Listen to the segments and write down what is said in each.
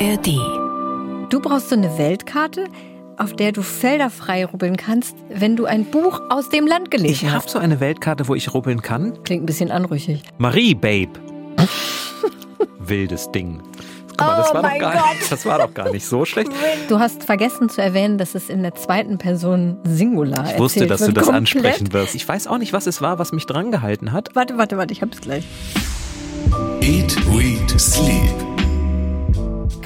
ARD. Du brauchst so eine Weltkarte, auf der du Felder frei rubbeln kannst, wenn du ein Buch aus dem Land gelesen Ich habe hast. so eine Weltkarte, wo ich rubbeln kann. Klingt ein bisschen anrüchig. Marie, Babe. Wildes Ding. Guck mal, das, Oh war doch mein gar, Gott. das war doch gar nicht so schlecht. Du hast vergessen zu erwähnen, dass es in der zweiten Person Singular Ich wusste, erzählt dass du wird. das Komplett. ansprechen wirst. Ich weiß auch nicht, was es war, was mich dran gehalten hat. Warte, warte, warte, ich hab's gleich. Eat, Read, Sleep.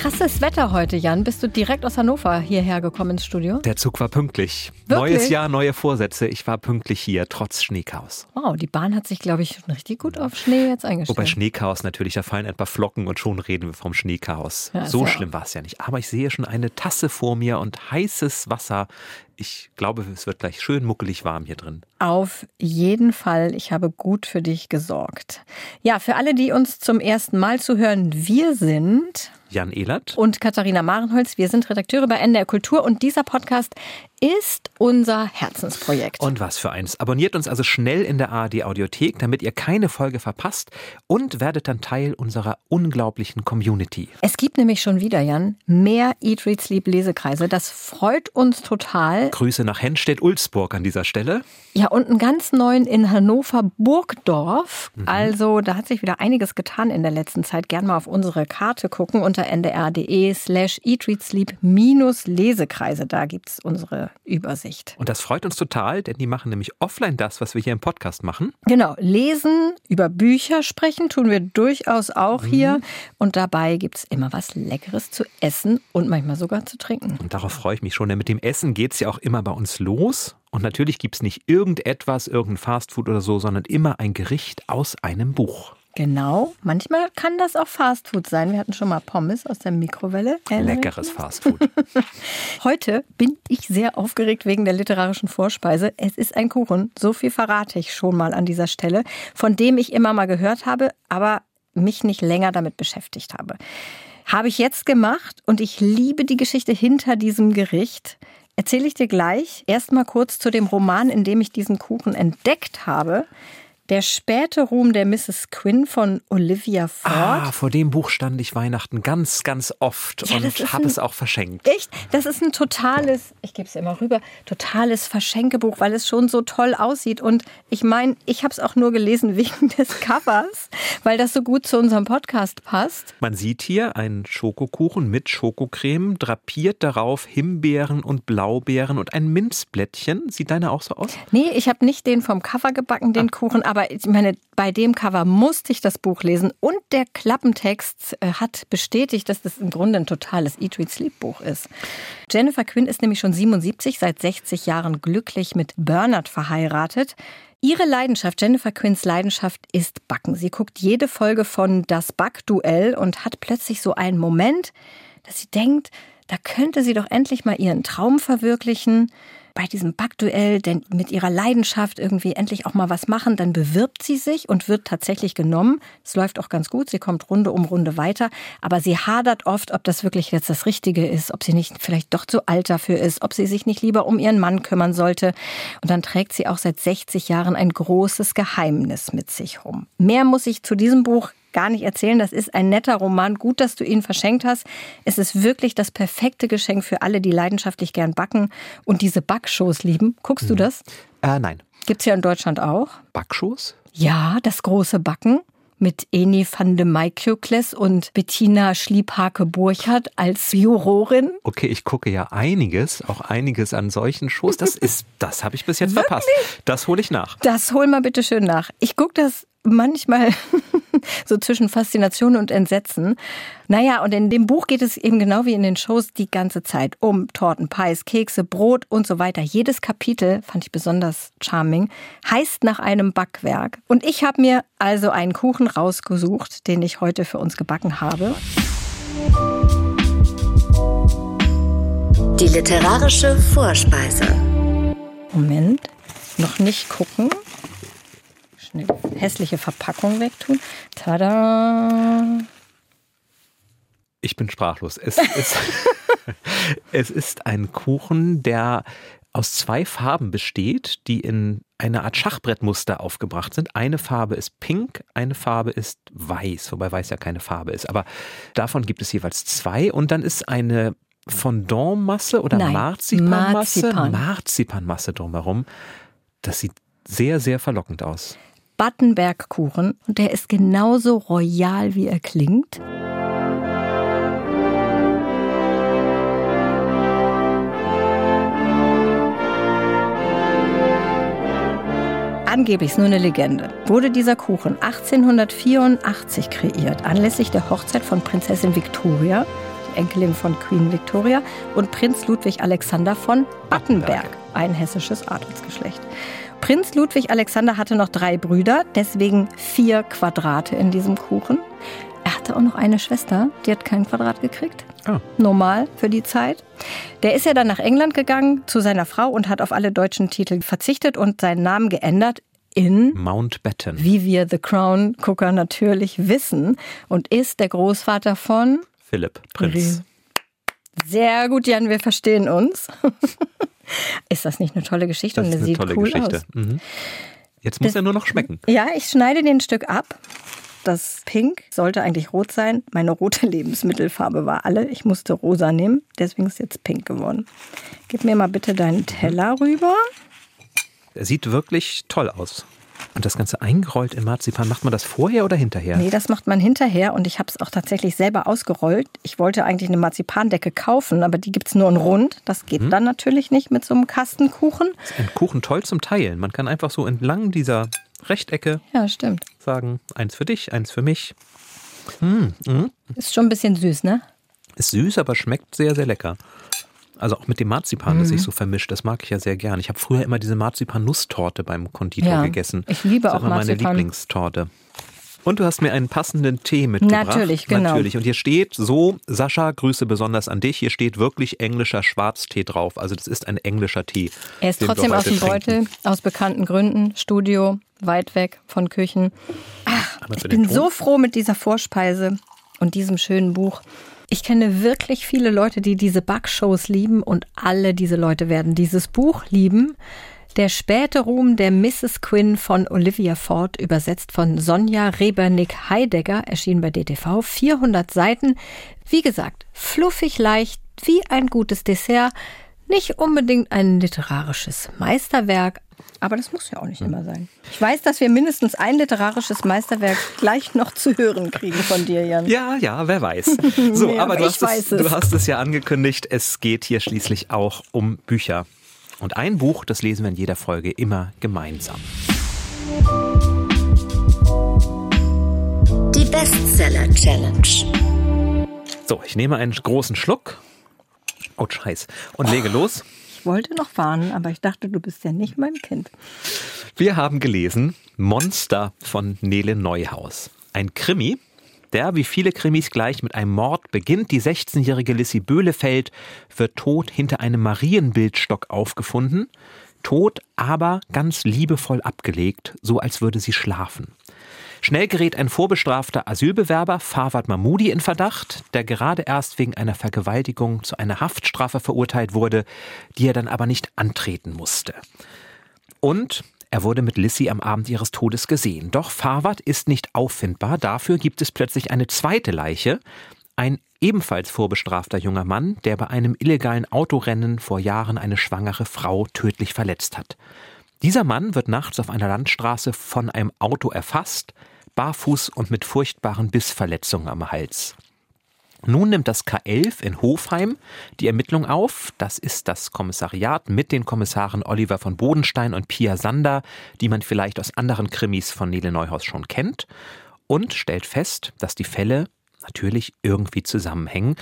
Krasses Wetter heute, Jan. Bist du direkt aus Hannover hierher gekommen ins Studio? Der Zug war pünktlich. Wirklich? Neues Jahr, neue Vorsätze. Ich war pünktlich hier, trotz Schneechaos. Wow, die Bahn hat sich, glaube ich, richtig gut auf Schnee jetzt eingestellt. Wobei Schneechaos natürlich, da fallen ein paar Flocken und schon reden wir vom Schneechaos. Ja, so schlimm war es ja nicht. Aber ich sehe schon eine Tasse vor mir und heißes Wasser. Ich glaube, es wird gleich schön muckelig warm hier drin. Auf jeden Fall, ich habe gut für dich gesorgt. Ja, für alle, die uns zum ersten Mal zuhören, wir sind Jan Ehlert. und Katharina Marenholz, wir sind Redakteure bei NDR Kultur und dieser Podcast ist unser Herzensprojekt. Und was für eins. Abonniert uns also schnell in der ARD Audiothek, damit ihr keine Folge verpasst und werdet dann Teil unserer unglaublichen Community. es gibt nämlich schon wieder, Jan, mehr Eat, Read, Sleep Lesekreise. Das freut uns total. Grüße nach Henstedt-Ulzburg an dieser Stelle. Ja, und einen ganz neuen in Hannover Burgdorf. Also da hat sich wieder einiges getan in der letzten Zeit. Gern mal auf unsere Karte gucken unter ndr.de slash eatreadsleep minus Lesekreise. Da gibt's unsere Übersicht. Und das freut uns total, denn die machen nämlich offline das, was wir hier im Podcast machen. Genau, lesen, über Bücher sprechen tun wir durchaus auch hier. Und dabei gibt's immer was Leckeres zu essen und manchmal sogar zu trinken. Und darauf freue ich mich schon, denn mit dem Essen geht es ja auch immer bei uns los. Und natürlich gibt es nicht irgendetwas, irgendein Fastfood oder so, sondern immer ein Gericht aus einem Buch. Genau, manchmal kann das auch Fastfood sein. Wir hatten schon mal Pommes aus der Mikrowelle. Leckeres Fastfood. Heute bin ich sehr aufgeregt wegen der literarischen Vorspeise. Es ist ein Kuchen, so viel verrate ich schon mal an dieser Stelle, von dem ich immer mal gehört habe, aber mich nicht länger damit beschäftigt habe. Habe ich jetzt gemacht und ich liebe die Geschichte hinter diesem Gericht. Erzähle ich dir gleich. Erstmal kurz zu dem Roman, in dem ich diesen Kuchen entdeckt habe. Der späte Ruhm der Mrs. Quinn von Olivia Ford. ah, vor dem Buch stand ich Weihnachten ganz, ganz oft Ja, und habe es auch verschenkt. Echt? Das ist ein totales, ich gebe es immer rüber, totales Verschenkebuch, weil es schon so toll aussieht. Und ich meine, ich habe es auch nur gelesen wegen des Covers, weil das so gut zu unserem Podcast passt. Man sieht hier einen Schokokuchen mit Schokocreme, drapiert darauf Himbeeren und Blaubeeren und ein Minzblättchen. Sieht deine auch so aus? Nee, ich habe nicht den vom Cover gebacken, den Kuchen, aber ich meine, bei dem Cover musste ich das Buch lesen und der Klappentext äh, hat bestätigt, dass das im Grunde ein totales Eat, Read, Sleep Buch ist. Jennifer Quinn ist nämlich schon 77, seit 60 Jahren glücklich mit Bernard verheiratet. Ihre Leidenschaft, Jennifer Quinns Leidenschaft ist Backen. Sie guckt jede Folge von Das Backduell und hat plötzlich so einen Moment, dass sie denkt, da könnte sie doch endlich mal ihren Traum verwirklichen bei diesem Backduell, denn mit ihrer Leidenschaft irgendwie endlich auch mal was machen, dann bewirbt sie sich und wird tatsächlich genommen. Es läuft auch ganz gut, sie kommt Runde um Runde weiter, aber sie hadert oft, ob das wirklich jetzt das Richtige ist, ob sie nicht vielleicht doch zu alt dafür ist, ob sie sich nicht lieber um ihren Mann kümmern sollte. Und dann trägt sie auch seit 60 Jahren ein großes Geheimnis mit sich rum. Mehr muss ich zu diesem Buch gar nicht erzählen. Das ist ein netter Roman. Gut, dass du ihn verschenkt hast. Es ist wirklich das perfekte Geschenk für alle, die leidenschaftlich gern backen und diese Backshows lieben. Guckst du das? Äh, nein. Gibt's ja in Deutschland auch. Backschoß? Ja, das große Backen mit Eni van de Maikjökles und Bettina Schliephake-Burchardt als Jurorin. Okay, ich gucke ja einiges, auch einiges an solchen Shows. Das ist, das habe ich bis jetzt verpasst. Das hole ich nach. Das hol mal bitte schön nach. Ich gucke das manchmal so zwischen Faszination und Entsetzen. Naja, und in dem Buch geht es eben genau wie in den Shows die ganze Zeit um Torten, Pies, Kekse, Brot und so weiter. Jedes Kapitel, fand ich besonders charming, heißt nach einem Backwerk. Und ich habe mir also einen Kuchen rausgesucht, den ich heute für uns gebacken habe. Die literarische Vorspeise. Moment, noch nicht gucken. Schnell hässliche Verpackung wegtun. Tada! Ich bin sprachlos. Es ist, es ist ein Kuchen, der aus zwei Farben besteht, die in eine Art Schachbrettmuster aufgebracht sind. Eine Farbe ist pink, eine Farbe ist weiß, wobei weiß ja keine Farbe ist. Aber davon gibt es jeweils zwei. Und dann ist eine Fondantmasse oder Nein, Marzipanmasse, Marzipan. Marzipanmasse drumherum. Das sieht sehr, sehr verlockend aus. Battenberg-Kuchen und der ist genauso royal, wie er klingt. Angeblich ist nur eine Legende. Wurde dieser Kuchen 1884 kreiert, anlässlich der Hochzeit von Prinzessin Victoria, die Enkelin von Queen Victoria, und Prinz Ludwig Alexander von Battenberg, ein hessisches Adelsgeschlecht. Prinz Ludwig Alexander hatte noch drei Brüder, deswegen vier Quadrate in diesem Kuchen. Er hatte auch noch eine Schwester, die hat kein Quadrat gekriegt. Ah. Normal für die Zeit. Der ist ja dann nach England gegangen zu seiner Frau und hat auf alle deutschen Titel verzichtet und seinen Namen geändert in Mountbatten. wie wir The Crown-Gucker natürlich wissen, und ist der Großvater von. Philipp, Prinz. Sehr gut, Jan, wir verstehen uns. ist das nicht eine tolle Geschichte? Das und ist eine sieht tolle cool Geschichte. aus. Mhm. Jetzt muss Das- er nur noch schmecken. Ja, ich schneide den Stück ab. Das Pink sollte eigentlich rot sein. Meine rote Lebensmittelfarbe war alle. Ich musste rosa nehmen, deswegen ist jetzt pink geworden. Gib mir mal bitte deinen Teller rüber. Er sieht wirklich toll aus. Und das Ganze eingerollt in Marzipan, macht man das vorher oder hinterher? Nee, das macht man hinterher und ich habe es auch tatsächlich selber ausgerollt. Ich wollte eigentlich eine Marzipandecke kaufen, aber die gibt's nur in rund. Das geht dann natürlich nicht mit so einem Kastenkuchen. Ein Kuchen toll zum Teilen. Man kann einfach so entlang dieser Rechtecke Ja, stimmt. sagen, eins für dich, eins für mich. Ist schon ein bisschen süß, ne? Ist süß, aber schmeckt sehr, sehr lecker. Also auch mit dem Marzipan, das sich so vermischt, das mag ich ja sehr gern. Ich habe früher immer diese Marzipan-Nusstorte beim Konditor Ja, gegessen. ich liebe das ist auch immer meine Marzipan. Lieblingstorte. Und du hast mir einen passenden Tee mitgebracht. Natürlich, genau. Natürlich. Und hier steht so, Sascha, Grüße besonders an dich. Hier steht wirklich englischer Schwarztee drauf. Also das ist ein englischer Tee. Er ist trotzdem aus dem Beutel, aus bekannten Gründen. Studio, weit weg von Küchen. Aber Ich bin Ton- so froh mit dieser Vorspeise und diesem schönen Buch. Ich kenne wirklich viele Leute, die diese Backshows lieben und alle diese Leute werden dieses Buch lieben. Der späte Ruhm der Mrs. Quinn von Olivia Ford, übersetzt von Sonja Rebernick-Heidegger, erschien bei DTV. 400 Seiten. Wie gesagt, fluffig leicht, wie ein gutes Dessert. Nicht unbedingt ein literarisches Meisterwerk, aber das muss ja auch nicht immer sein. Ich weiß, dass wir mindestens ein literarisches Meisterwerk gleich noch zu hören kriegen von dir, Jan. Ja, ja, wer weiß. So, Nee, aber du ich hast, weiß es, es. du hast es ja angekündigt, es geht hier schließlich auch um Bücher. Und ein Buch, das lesen wir in jeder Folge immer gemeinsam. Die Bestseller Challenge. So, ich nehme einen großen Schluck. Oh, scheiß. Und lege los. Ich wollte noch warnen, aber ich dachte, du bist ja nicht mein Kind. Wir haben gelesen Monster von Nele Neuhaus. Ein Krimi, der wie viele Krimis gleich mit einem Mord beginnt. Die 16-jährige Lissy Böhlefeld wird tot hinter einem Marienbildstock aufgefunden. Tot, aber ganz liebevoll abgelegt, so als würde sie schlafen. Schnell gerät ein vorbestrafter Asylbewerber, Fawad Mahmoudi, in Verdacht, der gerade erst wegen einer Vergewaltigung zu einer Haftstrafe verurteilt wurde, die er dann aber nicht antreten musste. Und er wurde mit Lissy am Abend ihres Todes gesehen. Doch Farwad ist nicht auffindbar. Dafür gibt es plötzlich eine zweite Leiche. Ein ebenfalls vorbestrafter junger Mann, der bei einem illegalen Autorennen vor Jahren eine schwangere Frau tödlich verletzt hat. Dieser Mann wird nachts auf einer Landstraße von einem Auto erfasst, barfuß und mit furchtbaren Bissverletzungen am Hals. Nun nimmt das K11 in Hofheim die Ermittlung auf. Das ist das Kommissariat mit den Kommissaren Oliver von Bodenstein und Pia Sander, die man vielleicht aus anderen Krimis von Nele Neuhaus schon kennt, und stellt fest, dass die Fälle natürlich irgendwie zusammenhängen.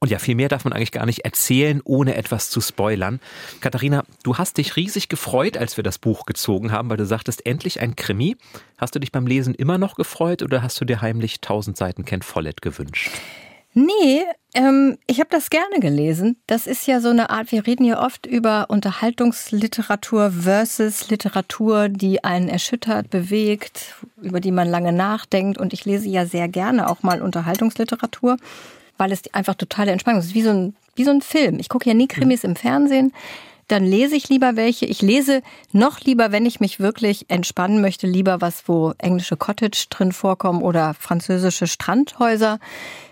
Und ja, viel mehr darf man eigentlich gar nicht erzählen, ohne etwas zu spoilern. Katharina, du hast dich riesig gefreut, als wir das Buch gezogen haben, weil du sagtest, endlich ein Krimi. Hast du dich beim Lesen immer noch gefreut oder hast du dir heimlich 1000 Seiten Ken Follett gewünscht? Nee, ähm, ich habe das gerne gelesen. Das ist ja so eine Art, wir reden ja oft über Unterhaltungsliteratur versus Literatur, die einen erschüttert, bewegt, über die man lange nachdenkt. Und ich lese ja sehr gerne auch mal Unterhaltungsliteratur, weil es einfach totale Entspannung ist. Es ist wie so ein, wie so ein Film. Ich gucke ja nie Krimis im Fernsehen. dann lese ich lieber welche. Ich lese noch lieber, wenn ich mich wirklich entspannen möchte, lieber was, wo englische Cottage drin vorkommen oder französische Strandhäuser.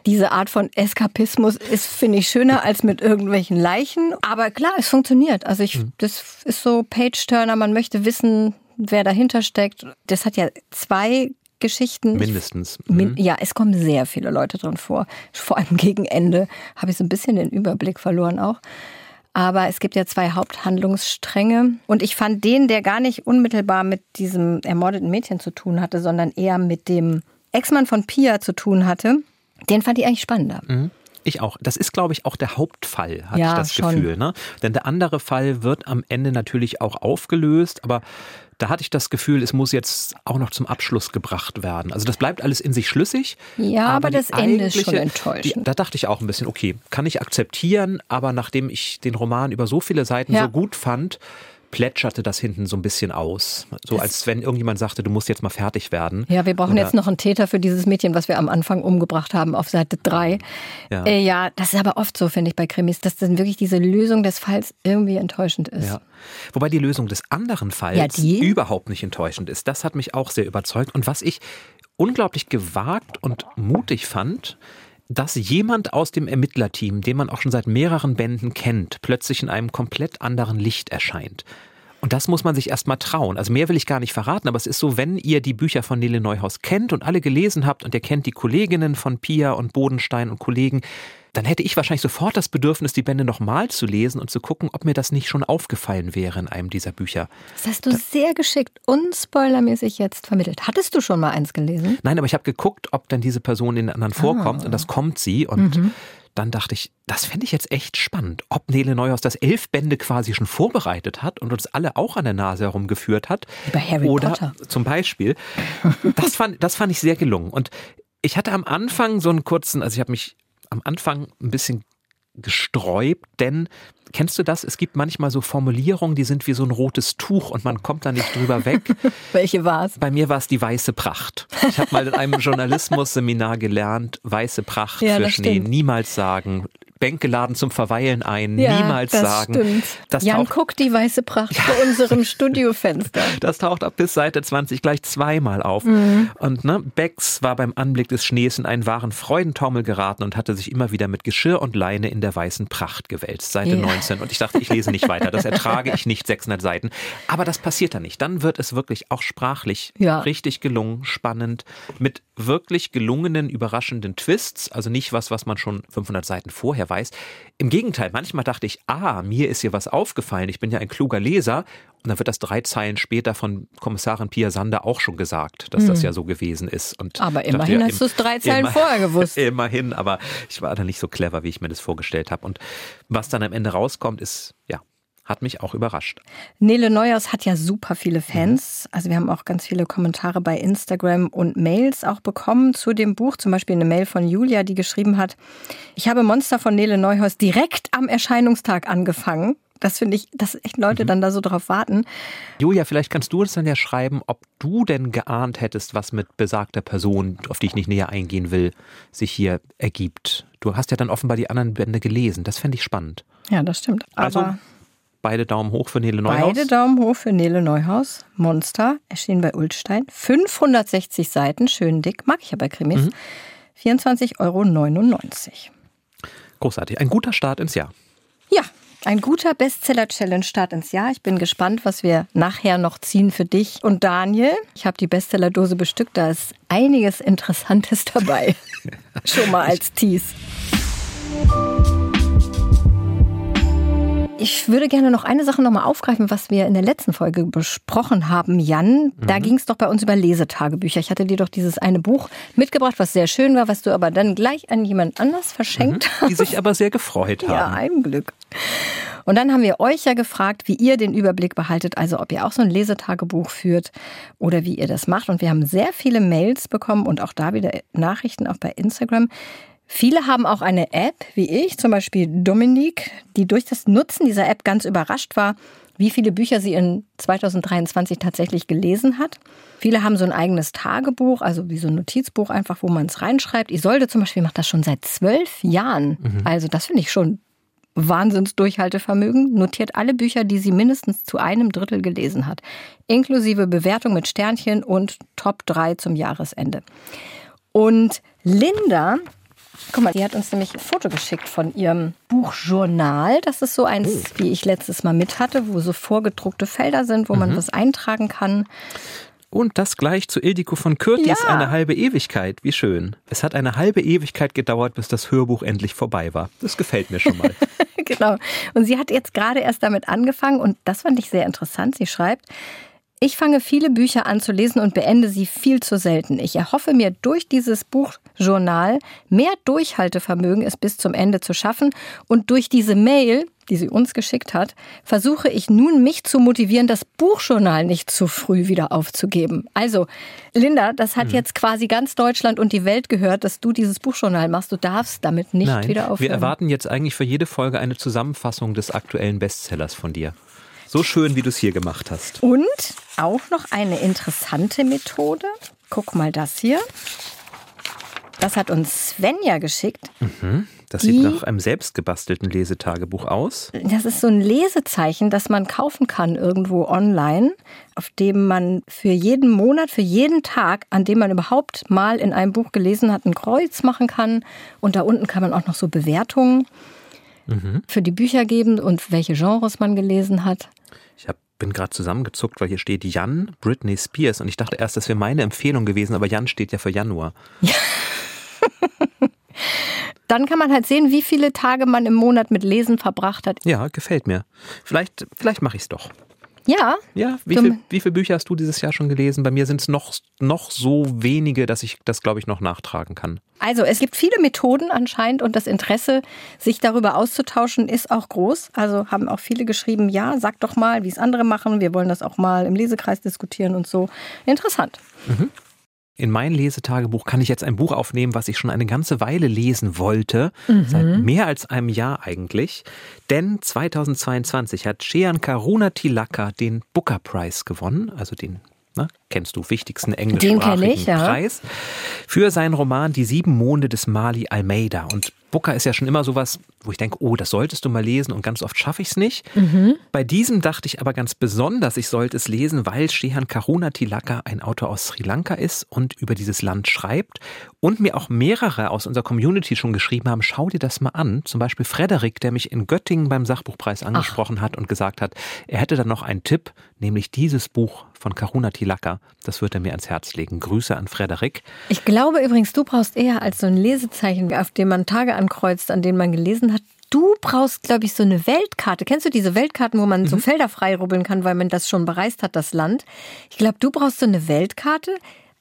Diese Art von Eskapismus ist, finde ich, schöner als mit irgendwelchen Leichen. Aber klar, es funktioniert. Also ich, das ist so Page-Turner. Man möchte wissen, wer dahinter steckt. Das hat ja zwei Geschichten. Mindestens. Min Mhm. ja, es kommen sehr viele Leute drin vor. Vor allem gegen Ende habe ich so ein bisschen den Überblick verloren auch. Aber es gibt ja zwei Haupthandlungsstränge. Und ich fand den, der gar nicht unmittelbar mit diesem ermordeten Mädchen zu tun hatte, sondern eher mit dem Ex-Mann von Pia zu tun hatte, den fand ich eigentlich spannender. Ich auch. Das ist, glaube ich, auch der Hauptfall, hatte Ja, ich das schon. Gefühl. Ne? Denn der andere Fall wird am Ende natürlich auch aufgelöst, aber da hatte ich das Gefühl, es muss jetzt auch noch zum Abschluss gebracht werden. Also das bleibt alles in sich schlüssig. Ja, aber die das Ende ist schon enttäuschend. Die, da dachte ich auch ein bisschen, okay, kann ich akzeptieren, aber nachdem ich den Roman über so viele Seiten Ja. so gut fand, plätscherte das hinten so ein bisschen aus. So als wenn irgendjemand sagte, du musst jetzt mal fertig werden. Ja, wir brauchen Oder- jetzt noch einen Täter für dieses Mädchen, was wir am Anfang umgebracht haben auf Seite 3. Ja. Äh, ja das ist aber oft so, finde ich, bei Krimis, dass dann wirklich diese Lösung des Falls irgendwie enttäuschend ist. Ja. Wobei die Lösung des anderen Falls Ja, die? überhaupt nicht enttäuschend ist. Das hat mich auch sehr überzeugt. Und was ich unglaublich gewagt und mutig fand, dass jemand aus dem Ermittlerteam, den man auch schon seit mehreren Bänden kennt, plötzlich in einem komplett anderen Licht erscheint. Und das muss man sich erstmal trauen. Also mehr will ich gar nicht verraten, aber es ist so, wenn ihr die Bücher von Nele Neuhaus kennt und alle gelesen habt und ihr kennt die Kolleginnen von Pia und Bodenstein und Kollegen, dann hätte ich wahrscheinlich sofort das Bedürfnis, die Bände nochmal zu lesen und zu gucken, ob mir das nicht schon aufgefallen wäre in einem dieser Bücher. Das hast du sehr geschickt und spoilermäßig jetzt vermittelt. Hattest du schon mal eins gelesen? Nein, aber ich habe geguckt, ob dann diese Person in den anderen vorkommt und das kommt sie und dann dachte ich, das fände ich jetzt echt spannend, ob Nele Neuhaus das elf Bände quasi schon vorbereitet hat und uns alle auch an der Nase herumgeführt hat. Wie bei Harry Oder Potter. zum Beispiel. Das fand, das fand ich sehr gelungen. Und ich hatte am Anfang so einen kurzen, also ich habe mich am Anfang ein bisschen gesträubt, denn kennst du das? Es gibt manchmal so Formulierungen, die sind wie so ein rotes Tuch und man kommt da nicht drüber weg. Welche war es? Bei mir war es die weiße Pracht. Ich habe mal in einem Journalismusseminar gelernt, weiße Pracht Ja, für Schnee stimmt. niemals sagen. Bänke laden zum Verweilen ein, Ja, niemals das sagen. Stimmt. Das Jan guckt die weiße Pracht vor unserem Studiofenster. das taucht ab bis Seite 20 gleich zweimal auf. Mhm. Und ne, Bex war beim Anblick des Schnees in einen wahren Freudentaumel geraten und hatte sich immer wieder mit Geschirr und Leine in der weißen Pracht gewälzt. Seite Ja. 19. Und ich dachte, ich lese nicht weiter. Das ertrage ich nicht, 600 Seiten. Aber das passiert dann nicht. Dann wird es wirklich auch sprachlich Ja. richtig gelungen, spannend, mit wirklich gelungenen, überraschenden Twists. Also nicht was, was man schon 500 Seiten vorher weiß. Im Gegenteil, manchmal dachte ich, ah, mir ist hier was aufgefallen. Ich bin ja ein kluger Leser. Und dann wird das drei Zeilen später von Kommissarin Pia Sander auch schon gesagt, dass das ja so gewesen ist. Und Mhm. Aber dachte, immerhin ja, hast du es drei Zeilen immer- vorher gewusst. Immerhin, aber ich war da nicht so clever, wie ich mir das vorgestellt habe. Und was dann am Ende rauskommt, ist, ja, hat mich auch überrascht. Nele Neuhaus hat ja super viele Fans. Also wir haben auch ganz viele Kommentare bei Instagram und Mails auch bekommen zu dem Buch. Zum Beispiel eine Mail von Julia, die geschrieben hat, ich habe Monster von Nele Neuhaus direkt am Erscheinungstag angefangen. Das finde ich, dass echt Leute dann da so drauf warten. Julia, vielleicht kannst du uns dann ja schreiben, ob du denn geahnt hättest, was mit besagter Person, auf die ich nicht näher eingehen will, sich hier ergibt. Du hast ja dann offenbar die anderen Bände gelesen. Das fände ich spannend. Ja, das stimmt. Also Aber beide Daumen hoch für Nele Neuhaus. beide Daumen hoch für Nele Neuhaus. Monster, erschienen bei Ulstein. 560 Seiten, schön dick. Mag ich ja bei Krimis. 24,99 Euro. Großartig. Ein guter Start ins Jahr. Ja, ein guter Bestseller-Challenge-Start ins Jahr. Ich bin gespannt, was wir nachher noch ziehen für dich und Daniel. Ich habe die Bestseller-Dose bestückt, da ist einiges Interessantes dabei. Schon mal als Tease. Ich würde gerne noch eine Sache nochmal aufgreifen, was wir in der letzten Folge besprochen haben, Jan. Da ging es doch bei uns über Lesetagebücher. Ich hatte dir doch dieses eine Buch mitgebracht, was sehr schön war, was du aber dann gleich an jemand anders verschenkt hast. Die sich aber sehr gefreut haben. Ja, ein Glück. Und dann haben wir euch ja gefragt, wie ihr den Überblick behaltet, also ob ihr auch so ein Lesetagebuch führt oder wie ihr das macht. Und wir haben sehr viele Mails bekommen und auch da wieder Nachrichten auch bei Instagram. Viele haben auch eine App, wie ich, zum Beispiel Dominique, die durch das Nutzen dieser App ganz überrascht war, wie viele Bücher sie in 2023 tatsächlich gelesen hat. Viele haben so ein eigenes Tagebuch, also wie so ein Notizbuch einfach, wo man es reinschreibt. Isolde zum Beispiel macht das schon seit zwölf Jahren. Also das finde ich schon Wahnsinnsdurchhaltevermögen, notiert alle Bücher, die sie mindestens zu einem Drittel gelesen hat, inklusive Bewertung mit Sternchen und Top 3 zum Jahresende. Und Linda Guck mal, die hat uns nämlich ein Foto geschickt von ihrem Buchjournal. Das ist so eins, oh. wie ich letztes Mal mit hatte, wo so vorgedruckte Felder sind, wo mhm. man was eintragen kann. Und das gleich zu Ildiko von Kürtis, ja. eine halbe Ewigkeit. Wie schön. Es hat eine halbe Ewigkeit gedauert, bis das Hörbuch endlich vorbei war. Das gefällt mir schon mal. genau. Und sie hat jetzt gerade erst damit angefangen und das fand ich sehr interessant. Sie schreibt, ich fange viele Bücher an zu lesen und beende sie viel zu selten. Ich erhoffe mir durch dieses Buchjournal mehr Durchhaltevermögen, es bis zum Ende zu schaffen. Und durch diese Mail, die sie uns geschickt hat, versuche ich nun, mich zu motivieren, das Buchjournal nicht zu früh wieder aufzugeben. Also, Linda, das hat mhm. jetzt quasi ganz Deutschland und die Welt gehört, dass du dieses Buchjournal machst. Du darfst damit nicht Nein, wieder aufhören. Wir erwarten jetzt eigentlich für jede Folge eine Zusammenfassung des aktuellen Bestsellers von dir. So schön, wie du es hier gemacht hast. Und auch noch eine interessante Methode. Guck mal das hier. Das hat uns Svenja geschickt. Mhm. Das Die, sieht nach einem selbstgebastelten Lesetagebuch aus. Das ist so ein Lesezeichen, das man kaufen kann irgendwo online, auf dem man für jeden Monat, für jeden Tag, an dem man überhaupt mal in einem Buch gelesen hat, ein Kreuz machen kann. Und da unten kann man auch noch so Bewertungen mhm. für die Bücher geben und welche Genres man gelesen hat. Ich hab, bin gerade zusammengezuckt, weil hier steht Jan Britney Spears und ich dachte erst, das wäre meine Empfehlung gewesen, aber Jan steht ja für Januar. Ja. Dann kann man halt sehen, wie viele Tage man im Monat mit Lesen verbracht hat. Ja, gefällt mir. Vielleicht, vielleicht mache ich es doch. Ja. Ja, wie, viel, wie viele Bücher hast du dieses Jahr schon gelesen? Bei mir sind es noch, noch so wenige, dass ich das, glaube ich, noch nachtragen kann. Also es gibt viele Methoden anscheinend und das Interesse, sich darüber auszutauschen, ist auch groß. Also haben auch viele geschrieben, ja, sag doch mal, wie es andere machen. Wir wollen das auch mal im Lesekreis diskutieren und so. Interessant. Mhm. In mein Lesetagebuch kann ich jetzt ein Buch aufnehmen, was ich schon eine ganze Weile lesen wollte, mhm. seit mehr als einem Jahr eigentlich. Denn 2022 hat Shean Karuna Tilaka den Booker Prize gewonnen, also den Ne? Kennst du wichtigsten englischsprachigen ich, ja. Preis für seinen Roman Die sieben Monde des Mali Almeida. Und Booker ist ja schon immer sowas, wo ich denke, oh, das solltest du mal lesen und ganz oft schaffe ich es nicht. Mhm. Bei diesem dachte ich aber ganz besonders, ich sollte es lesen, weil Shehan Karuna Tilaka ein Autor aus Sri Lanka ist und über dieses Land schreibt und mir auch mehrere aus unserer Community schon geschrieben haben, schau dir das mal an. Zum Beispiel Frederik, der mich in Göttingen beim Sachbuchpreis angesprochen Ach. hat und gesagt hat, er hätte dann noch einen Tipp, nämlich dieses Buch von Karuna Tilaka. Das wird er mir ans Herz legen. Grüße an Frederik. Ich glaube übrigens, du brauchst eher als so ein Lesezeichen, auf dem man Tage ankreuzt, an denen man gelesen hat. Du brauchst, glaube ich, so eine Weltkarte. Kennst du diese Weltkarten, wo man mhm. so Felder frei rubbeln kann, weil man das schon bereist hat, das Land? Ich glaube, du brauchst so eine Weltkarte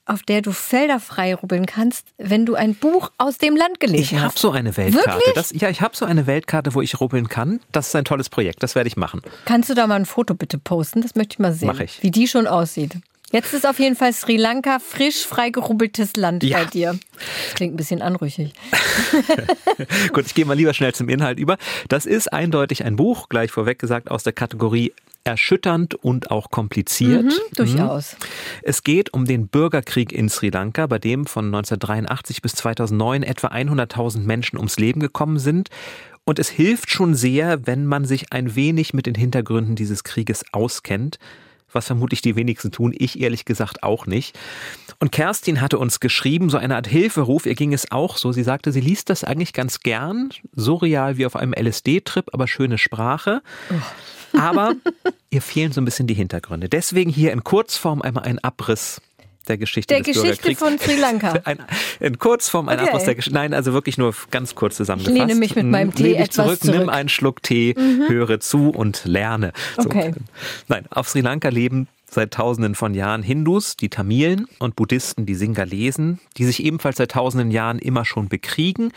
auf der du Felder frei rubbeln kannst, wenn du ein Buch aus dem Land gelesen ich hast. Ich habe so eine Weltkarte. Das, ja, ich habe so eine Weltkarte, wo ich rubbeln kann. Das ist ein tolles Projekt. Das werde ich machen. Kannst du da mal ein Foto bitte posten? Das möchte ich mal sehen. Mach ich. Wie die schon aussieht. Jetzt ist auf jeden Fall Sri Lanka frisch freigerubbeltes Land ja. bei dir. Das klingt ein bisschen anrüchig. Gut, ich gehe mal lieber schnell zum Inhalt über. Das ist eindeutig ein Buch, gleich vorweg gesagt, aus der Kategorie erschütternd und auch kompliziert. Mhm, durchaus. Mhm. Es geht um den Bürgerkrieg in Sri Lanka, bei dem von 1983 bis 2009 etwa 100.000 Menschen ums Leben gekommen sind. Und es hilft schon sehr, wenn man sich ein wenig mit den Hintergründen dieses Krieges auskennt was vermutlich die wenigsten tun, ich ehrlich gesagt auch nicht. Und Kerstin hatte uns geschrieben, so eine Art Hilferuf, ihr ging es auch so. Sie sagte, sie liest das eigentlich ganz gern, so real wie auf einem LSD-Trip, aber schöne Sprache. Oh. Aber ihr fehlen so ein bisschen die Hintergründe. Deswegen hier in Kurzform einmal ein Abriss der Geschichte der Geschichte von Sri Lanka. Ein, in Kurzform ein okay. Abriss der Geschichte. Nein, also wirklich nur ganz kurz zusammengefasst. Ich lehne mich mit meinem Tee etwas zurück, zurück, nimm einen Schluck Tee, mhm. höre zu und lerne. So. Okay. Nein, auf Sri Lanka leben seit tausenden von Jahren Hindus, die Tamilen und Buddhisten, die Singalesen, die sich ebenfalls seit tausenden Jahren immer schon bekriegen.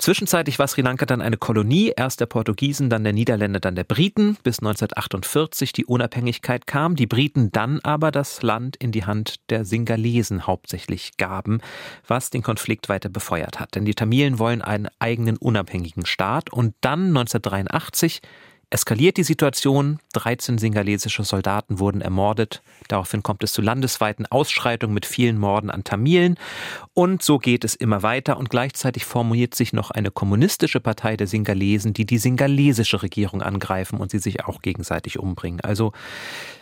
Zwischenzeitlich war Sri Lanka dann eine Kolonie, erst der Portugiesen, dann der Niederländer, dann der Briten, bis 1948 die Unabhängigkeit kam, die Briten dann aber das Land in die Hand der Singalesen hauptsächlich gaben, was den Konflikt weiter befeuert hat. Denn die Tamilen wollen einen eigenen unabhängigen Staat und dann 1983 eskaliert die Situation. 13 singalesische Soldaten wurden ermordet. Daraufhin kommt es zu landesweiten Ausschreitungen mit vielen Morden an Tamilen. Und so geht es immer weiter. Und gleichzeitig formuliert sich noch eine kommunistische Partei der Singalesen, die die singalesische Regierung angreifen und sie sich auch gegenseitig umbringen. Also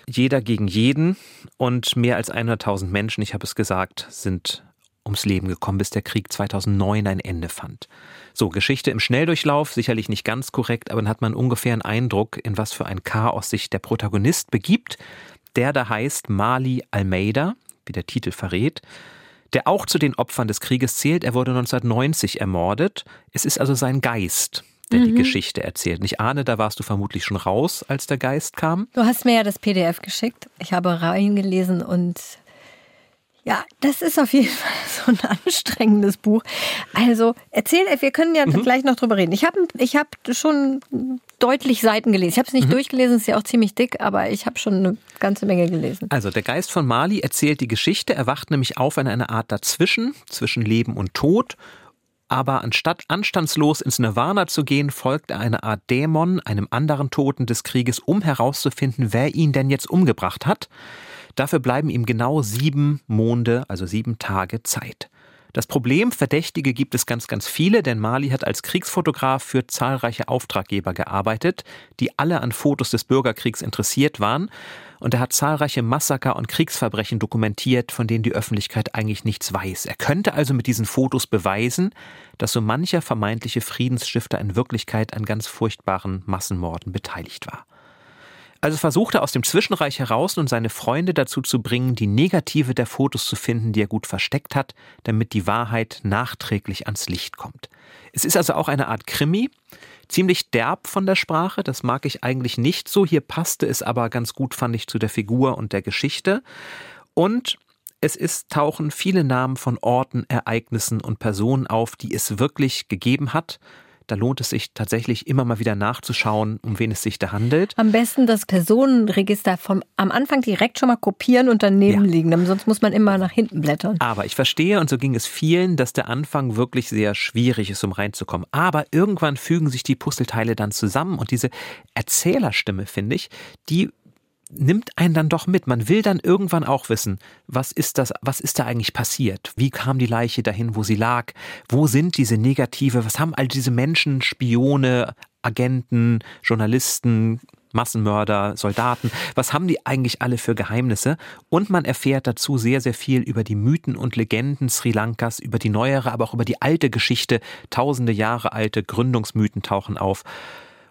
jeder gegen jeden. Und mehr als 100.000 Menschen, ich habe es gesagt, sind ums Leben gekommen, bis der Krieg 2009 ein Ende fand. So, Geschichte im Schnelldurchlauf, sicherlich nicht ganz korrekt, aber dann hat man ungefähr einen Eindruck, in was für ein Chaos sich der Protagonist begibt, der da heißt Mali Almeida, wie der Titel verrät, der auch zu den Opfern des Krieges zählt. Er wurde 1990 ermordet. Es ist also sein Geist, der mhm. die Geschichte erzählt. Und ich ahne, da warst du vermutlich schon raus, als der Geist kam. Du hast mir ja das PDF geschickt. Ich habe reingelesen und ja, das ist auf jeden Fall so ein anstrengendes Buch. Also erzähl, wir können ja mhm. gleich noch drüber reden. Ich habe ich hab schon deutlich Seiten gelesen. Ich habe es nicht mhm. durchgelesen, ist ja auch ziemlich dick, aber ich habe schon eine ganze Menge gelesen. Also der Geist von Mali erzählt die Geschichte. Er wacht nämlich auf in einer Art dazwischen, zwischen Leben und Tod. Aber anstatt anstandslos ins Nirvana zu gehen, folgt er einer Art Dämon, einem anderen Toten des Krieges, um herauszufinden, wer ihn denn jetzt umgebracht hat. Dafür bleiben ihm genau sieben Monde, also sieben Tage Zeit. Das Problem, Verdächtige gibt es ganz, ganz viele, denn Mali hat als Kriegsfotograf für zahlreiche Auftraggeber gearbeitet, die alle an Fotos des Bürgerkriegs interessiert waren. Und er hat zahlreiche Massaker und Kriegsverbrechen dokumentiert, von denen die Öffentlichkeit eigentlich nichts weiß. Er könnte also mit diesen Fotos beweisen, dass so mancher vermeintliche Friedensstifter in Wirklichkeit an ganz furchtbaren Massenmorden beteiligt war. Also versucht er aus dem Zwischenreich heraus nun seine Freunde dazu zu bringen, die Negative der Fotos zu finden, die er gut versteckt hat, damit die Wahrheit nachträglich ans Licht kommt. Es ist also auch eine Art Krimi, ziemlich derb von der Sprache, das mag ich eigentlich nicht so, hier passte es aber ganz gut, fand ich, zu der Figur und der Geschichte. Und es ist, tauchen viele Namen von Orten, Ereignissen und Personen auf, die es wirklich gegeben hat da lohnt es sich tatsächlich immer mal wieder nachzuschauen, um wen es sich da handelt. Am besten das Personenregister vom, am Anfang direkt schon mal kopieren und daneben ja. liegen, sonst muss man immer nach hinten blättern. Aber ich verstehe, und so ging es vielen, dass der Anfang wirklich sehr schwierig ist, um reinzukommen. Aber irgendwann fügen sich die Puzzleteile dann zusammen und diese Erzählerstimme, finde ich, die nimmt einen dann doch mit. Man will dann irgendwann auch wissen, was ist das, was ist da eigentlich passiert? Wie kam die Leiche dahin, wo sie lag? Wo sind diese Negative? Was haben all diese Menschen, Spione, Agenten, Journalisten, Massenmörder, Soldaten, was haben die eigentlich alle für Geheimnisse? Und man erfährt dazu sehr, sehr viel über die Mythen und Legenden Sri Lankas, über die neuere, aber auch über die alte Geschichte. Tausende Jahre alte Gründungsmythen tauchen auf.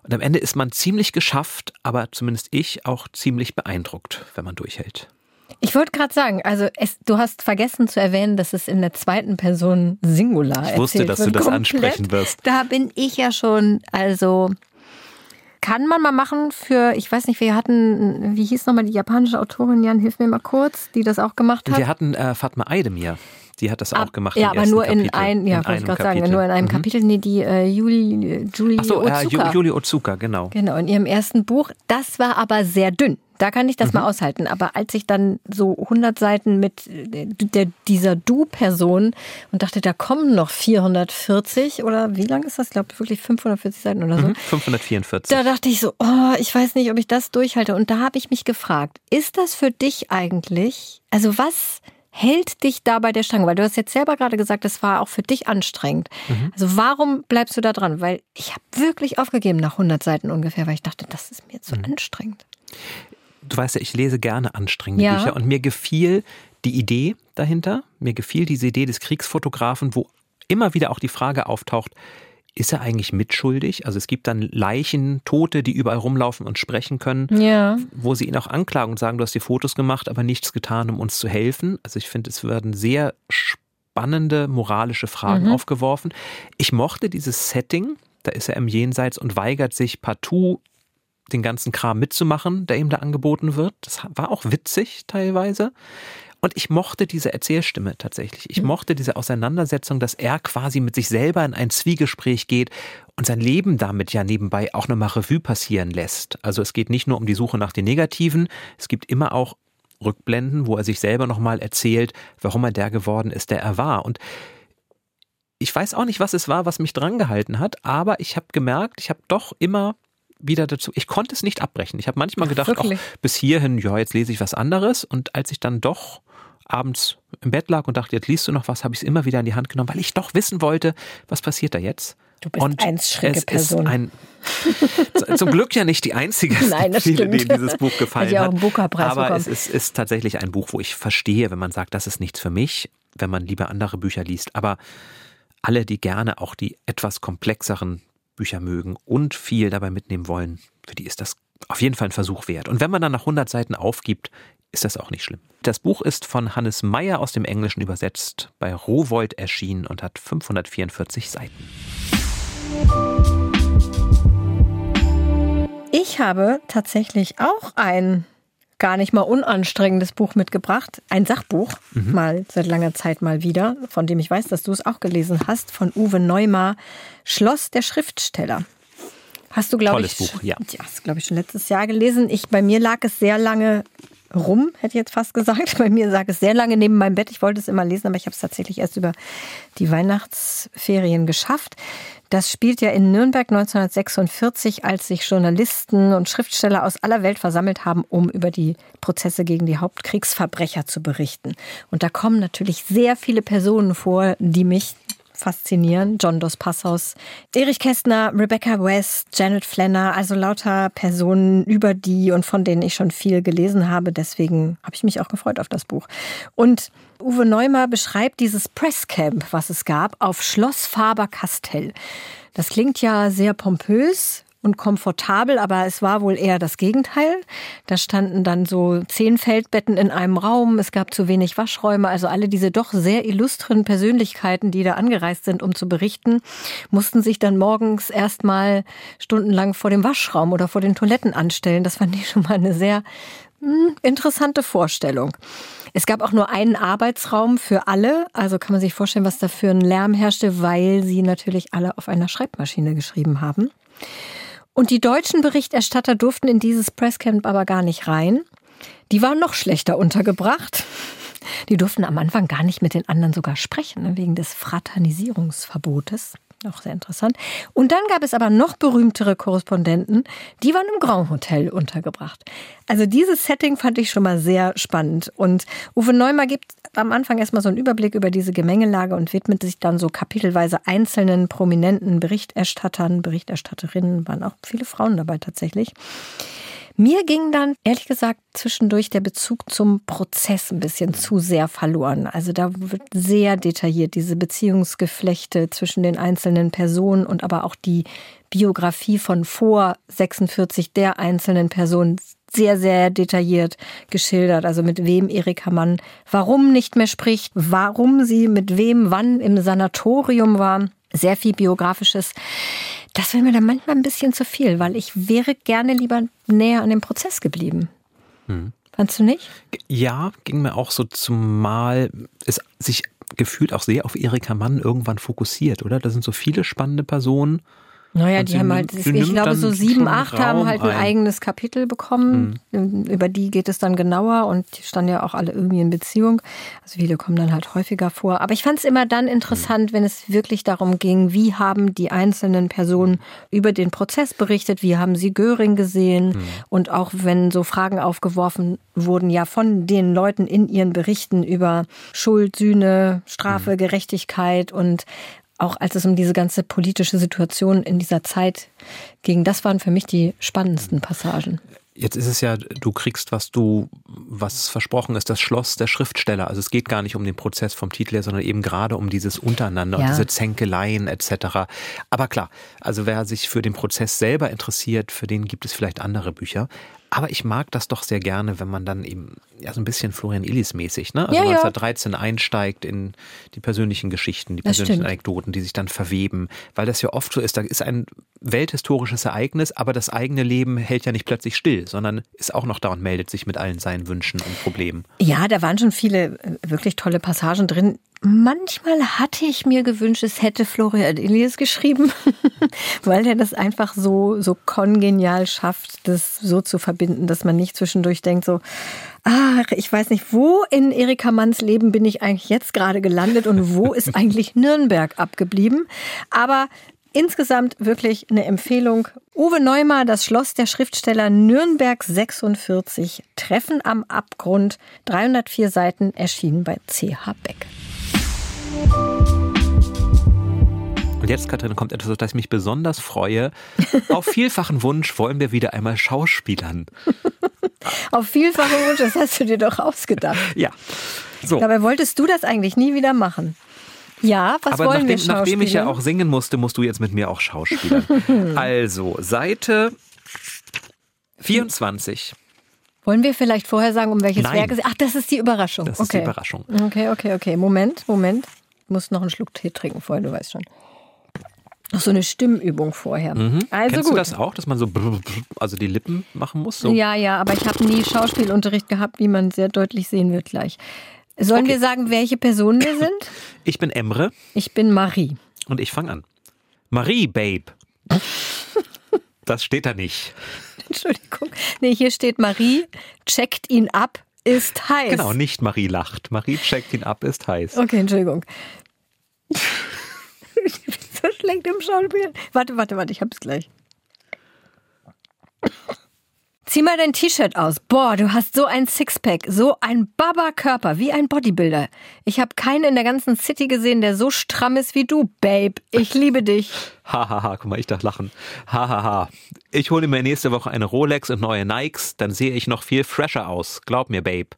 Und am Ende ist man ziemlich geschafft, aber zumindest ich auch ziemlich beeindruckt, wenn man durchhält. Ich wollte gerade sagen, also es, du hast vergessen zu erwähnen, dass es in der zweiten Person Singular Ich wusste, dass wird. du das Komplett, ansprechen wirst. Da bin ich ja schon, also kann man mal machen für, ich weiß nicht, wir hatten, wie hieß nochmal die japanische Autorin, Jan, hilf mir mal kurz, die das auch gemacht hat. Wir hatten äh, Fatma Eidemir. Die hat das auch gemacht. Ja, aber nur in, Kapitel, ein, ja, in wollte ich gerade sagen, nur in einem mhm. Kapitel. Nee, die äh, Juli, Julie Ach so, Otsuka. Äh, Julie Otsuka, genau. Genau, in ihrem ersten Buch. Das war aber sehr dünn. Da kann ich das mhm. mal aushalten. Aber als ich dann so 100 Seiten mit äh, der, dieser Du-Person und dachte, da kommen noch 440 oder wie lang ist das? Ich glaube wirklich 540 Seiten oder so. Mhm, 544. Da dachte ich so, oh, ich weiß nicht, ob ich das durchhalte. Und da habe ich mich gefragt, ist das für dich eigentlich, also was hält dich da bei der Stange? Weil du hast jetzt selber gerade gesagt, das war auch für dich anstrengend. Mhm. Also warum bleibst du da dran? Weil ich habe wirklich aufgegeben nach 100 Seiten ungefähr, weil ich dachte, das ist mir zu mhm. anstrengend. Du weißt ja, ich lese gerne anstrengende ja. Bücher und mir gefiel die Idee dahinter. Mir gefiel diese Idee des Kriegsfotografen, wo immer wieder auch die Frage auftaucht, ist er eigentlich mitschuldig? Also es gibt dann Leichen, Tote, die überall rumlaufen und sprechen können, ja. wo sie ihn auch anklagen und sagen, du hast die Fotos gemacht, aber nichts getan, um uns zu helfen. Also ich finde, es werden sehr spannende moralische Fragen mhm. aufgeworfen. Ich mochte dieses Setting, da ist er im Jenseits und weigert sich partout den ganzen Kram mitzumachen, der ihm da angeboten wird. Das war auch witzig teilweise. Und ich mochte diese Erzählstimme tatsächlich. Ich mhm. mochte diese Auseinandersetzung, dass er quasi mit sich selber in ein Zwiegespräch geht und sein Leben damit ja nebenbei auch nochmal Revue passieren lässt. Also es geht nicht nur um die Suche nach den Negativen, es gibt immer auch Rückblenden, wo er sich selber nochmal erzählt, warum er der geworden ist, der er war. Und ich weiß auch nicht, was es war, was mich drangehalten hat, aber ich habe gemerkt, ich habe doch immer wieder dazu, ich konnte es nicht abbrechen. Ich habe manchmal gedacht, ach, bis hierhin, ja, jetzt lese ich was anderes. Und als ich dann doch abends im Bett lag und dachte, jetzt liest du noch was, habe ich es immer wieder in die Hand genommen, weil ich doch wissen wollte, was passiert da jetzt. Du bist und eins schräge Person. Ist ein, zum Glück ja nicht die einzige, Nein, das viele, stimmt. denen dieses Buch gefallen Hat ja auch einen Booker-Preis Aber bekommen. es ist, ist tatsächlich ein Buch, wo ich verstehe, wenn man sagt, das ist nichts für mich, wenn man lieber andere Bücher liest. Aber alle, die gerne auch die etwas komplexeren Bücher mögen und viel dabei mitnehmen wollen, für die ist das auf jeden Fall ein Versuch wert. Und wenn man dann nach 100 Seiten aufgibt, ist das auch nicht schlimm. Das Buch ist von Hannes Meyer aus dem Englischen übersetzt, bei Rowold erschienen und hat 544 Seiten. Ich habe tatsächlich auch ein gar nicht mal unanstrengendes Buch mitgebracht. Ein Sachbuch, mal seit langer Zeit mal wieder, von dem ich weiß, dass du es auch gelesen hast, von Uwe Neumar, Schloss der Schriftsteller. Hast du, glaube ich, Buch, ja. ja, glaube ich schon letztes Jahr gelesen. Ich, bei mir lag es sehr lange rum, hätte ich jetzt fast gesagt. Bei mir lag es sehr lange neben meinem Bett. Ich wollte es immer lesen, aber ich habe es tatsächlich erst über die Weihnachtsferien geschafft. Das spielt ja in Nürnberg 1946, als sich Journalisten und Schriftsteller aus aller Welt versammelt haben, um über die Prozesse gegen die Hauptkriegsverbrecher zu berichten. Und da kommen natürlich sehr viele Personen vor, die mich faszinieren. John Dos Passos, Erich Kästner, Rebecca West, Janet Flanner, also lauter Personen über die und von denen ich schon viel gelesen habe. Deswegen habe ich mich auch gefreut auf das Buch. Und Uwe Neumer beschreibt dieses Presscamp, was es gab, auf Schloss Faber-Castell. Das klingt ja sehr pompös, und komfortabel, aber es war wohl eher das Gegenteil. Da standen dann so zehn Feldbetten in einem Raum, es gab zu wenig Waschräume, also alle diese doch sehr illustren Persönlichkeiten, die da angereist sind, um zu berichten, mussten sich dann morgens erstmal stundenlang vor dem Waschraum oder vor den Toiletten anstellen. Das fand ich schon mal eine sehr hm, interessante Vorstellung. Es gab auch nur einen Arbeitsraum für alle, also kann man sich vorstellen, was da für ein Lärm herrschte, weil sie natürlich alle auf einer Schreibmaschine geschrieben haben. Und die deutschen Berichterstatter durften in dieses Presscamp aber gar nicht rein. Die waren noch schlechter untergebracht. Die durften am Anfang gar nicht mit den anderen sogar sprechen, ne, wegen des Fraternisierungsverbotes. Auch sehr interessant. Und dann gab es aber noch berühmtere Korrespondenten, die waren im Grand Hotel untergebracht. Also dieses Setting fand ich schon mal sehr spannend. Und Uwe Neumer gibt am Anfang erstmal so einen Überblick über diese Gemengelage und widmet sich dann so kapitelweise einzelnen prominenten Berichterstattern, Berichterstatterinnen, waren auch viele Frauen dabei tatsächlich. Mir ging dann, ehrlich gesagt, zwischendurch der Bezug zum Prozess ein bisschen zu sehr verloren. Also da wird sehr detailliert diese Beziehungsgeflechte zwischen den einzelnen Personen und aber auch die Biografie von vor 46 der einzelnen Personen sehr, sehr detailliert geschildert. Also mit wem Erika Mann warum nicht mehr spricht, warum sie mit wem wann im Sanatorium war. Sehr viel biografisches. Das wäre mir dann manchmal ein bisschen zu viel, weil ich wäre gerne lieber näher an dem Prozess geblieben. Hm. Fandst du nicht? Ja, ging mir auch so, zumal es sich gefühlt auch sehr auf Erika Mann irgendwann fokussiert, oder? Da sind so viele spannende Personen. Naja, Und die haben halt, ich glaube, so sieben, acht haben halt ein ein. Eigenes Kapitel bekommen. Über die geht es dann genauer und die standen ja auch alle irgendwie in Beziehung. Also viele kommen dann halt häufiger vor. Aber ich fand es immer dann interessant, wenn es wirklich darum ging, wie haben die einzelnen Personen über den Prozess berichtet, wie haben sie Göring gesehen Hm. und auch wenn so Fragen aufgeworfen wurden, ja von den Leuten in ihren Berichten über Schuld, Sühne, Strafe, Hm. Gerechtigkeit und auch als es um diese ganze politische Situation in dieser Zeit ging, das waren für mich die spannendsten Passagen. Jetzt ist es ja, du kriegst, was du, was versprochen ist, das Schloss der Schriftsteller. Also es geht gar nicht um den Prozess vom Titel her, sondern eben gerade um dieses Untereinander Ja. und diese Zänkeleien etc. Aber klar, also wer sich für den Prozess selber interessiert, für den gibt es vielleicht andere Bücher. Aber ich mag das doch sehr gerne, wenn man dann eben ja so ein bisschen Florian Illis mäßig, ne? Also Ja, ja. 1913 einsteigt in die persönlichen Geschichten, die Das persönlichen stimmt. Anekdoten, die sich dann verweben, weil das ja oft so ist, da ist ein welthistorisches Ereignis, aber das eigene Leben hält ja nicht plötzlich still, sondern ist auch noch da und meldet sich mit allen seinen Wünschen und Problemen. Ja, da waren schon viele äh, wirklich tolle Passagen drin. Manchmal hatte ich mir gewünscht, es hätte Florian Illies geschrieben, weil er das einfach so, so kongenial schafft, das so zu verbinden, dass man nicht zwischendurch denkt so, ach, ich weiß nicht, wo in Erika Manns Leben bin ich eigentlich jetzt gerade gelandet und wo ist eigentlich Nürnberg abgeblieben? Aber insgesamt wirklich eine Empfehlung. Uwe Neumar, das Schloss der Schriftsteller Nürnberg 46, Treffen am Abgrund, 304 Seiten, erschienen bei CH Beck. Und jetzt, Katrin, kommt etwas, auf das ich mich besonders freue. Auf vielfachen Wunsch wollen wir wieder einmal Schauspielern. Auf vielfachen Wunsch, das hast du dir doch ausgedacht. Ja. So. Dabei wolltest du das eigentlich nie wieder machen. Ja, was Aber wollen nachdem, wir nachdem ich ja auch singen musste, musst du jetzt mit mir auch schauspielern. also, Seite 24. Wollen wir vielleicht vorher sagen, um welches Nein. Werk es Ach, das ist die Überraschung. Das ist okay. die Überraschung. Okay, okay, okay. Moment, Moment. Ich muss noch einen Schluck Tee trinken vorher, du weißt schon. Noch so eine Stimmübung vorher. Also Mhm. Kennst gut. du das auch, dass man so brr, brr, also die Lippen machen muss? So? Ja, ja, aber ich habe nie Schauspielunterricht gehabt, wie man sehr deutlich sehen wird gleich. Sollen Okay. wir sagen, welche Personen wir sind? Ich bin Emre Ich bin Marie. und ich fange an. Marie, Babe. Das steht da nicht. Entschuldigung. Nee, hier steht Marie, checkt ihn ab, ist heiß. Genau, nicht Marie lacht. Marie checkt ihn ab, ist heiß. Okay, Entschuldigung. ich bin so schlecht im Schauspiel. Warte, warte, warte, ich hab's gleich. Zieh mal dein T-Shirt aus. Boah, du hast so ein Sixpack, so ein Baba-Körper, wie ein Bodybuilder. Ich habe keinen in der ganzen City gesehen, der so stramm ist wie du, Babe. Ich liebe dich. Hahaha, ha, ha. guck mal, ich darf lachen. Hahaha. Ha, ha. Ich hole mir nächste Woche eine Rolex und neue Nikes, dann sehe ich noch viel fresher aus. Glaub mir, Babe.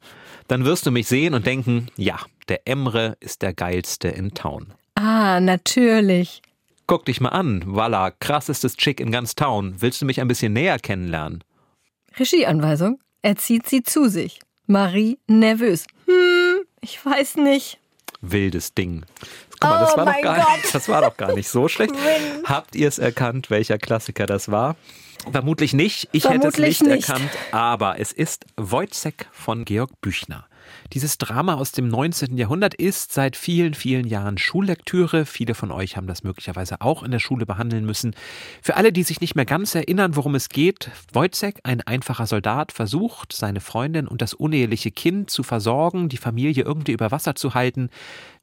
Dann wirst du mich sehen und denken, ja, der Emre ist der geilste in Town. Ah, natürlich. Guck dich mal an, voila, krassestes Chick in ganz Town. Willst du mich ein bisschen näher kennenlernen? Regieanweisung. Er zieht sie zu sich. Marie nervös. Hm, ich weiß nicht. Wildes Ding. Guck mal, das, Oh war doch gar, Gott. das war doch gar nicht so schlecht. Habt ihr es erkannt, welcher Klassiker das war? Vermutlich nicht. Ich hätte es Vermutlich nicht, nicht. erkannt. Aber es ist Wojciech von Georg Büchner. Dieses Drama aus dem 19. Jahrhundert ist seit vielen, vielen Jahren Schullektüre. Viele von euch haben das möglicherweise auch in der Schule behandeln müssen. Für alle, die sich nicht mehr ganz erinnern, worum es geht, Wojciech, ein einfacher Soldat, versucht, seine Freundin und das uneheliche Kind zu versorgen, die Familie irgendwie über Wasser zu halten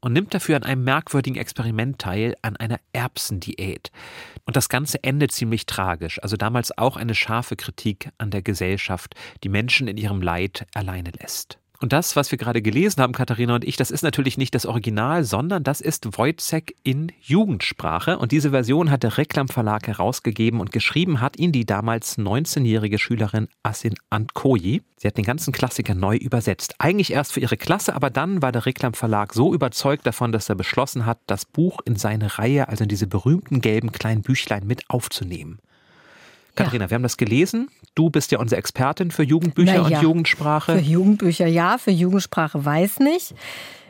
und nimmt dafür an einem merkwürdigen Experiment teil, an einer Erbsendiät. Und das Ganze endet ziemlich tragisch. Also damals auch eine scharfe Kritik an der Gesellschaft, die Menschen in ihrem Leid alleine lässt. Und das, was wir gerade gelesen haben, Katharina und ich, das ist natürlich nicht das Original, sondern das ist Wojciech in Jugendsprache. Und diese Version hat der Reklam Verlag herausgegeben und geschrieben hat ihn die damals 19-jährige Schülerin Asin Ankoyi. Sie hat den ganzen Klassiker neu übersetzt. Eigentlich erst für ihre Klasse, aber dann war der Reklam Verlag so überzeugt davon, dass er beschlossen hat, das Buch in seine Reihe, also in diese berühmten gelben kleinen Büchlein mit aufzunehmen. Katharina, wir haben das gelesen. Du bist ja unsere Expertin für Jugendbücher Na und ja. Jugendsprache. Für Jugendbücher ja, für Jugendsprache weiß nicht.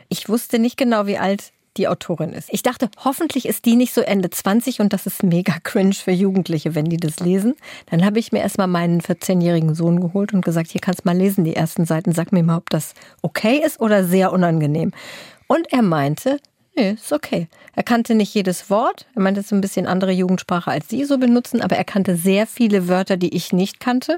Ich wusste nicht genau, wie alt die Autorin ist. Ich dachte, hoffentlich ist die nicht so Ende 20 und das ist mega cringe für Jugendliche, wenn die das lesen. Dann habe ich mir erstmal meinen 14-jährigen Sohn geholt und gesagt, hier kannst mal lesen, die ersten Seiten. Sag mir mal, ob das okay ist oder sehr unangenehm. Und er meinte, nee, ist okay. Er kannte nicht jedes Wort. Er meinte, es ist ein bisschen andere Jugendsprache, als Sie so benutzen, aber er kannte sehr viele Wörter, die ich nicht kannte.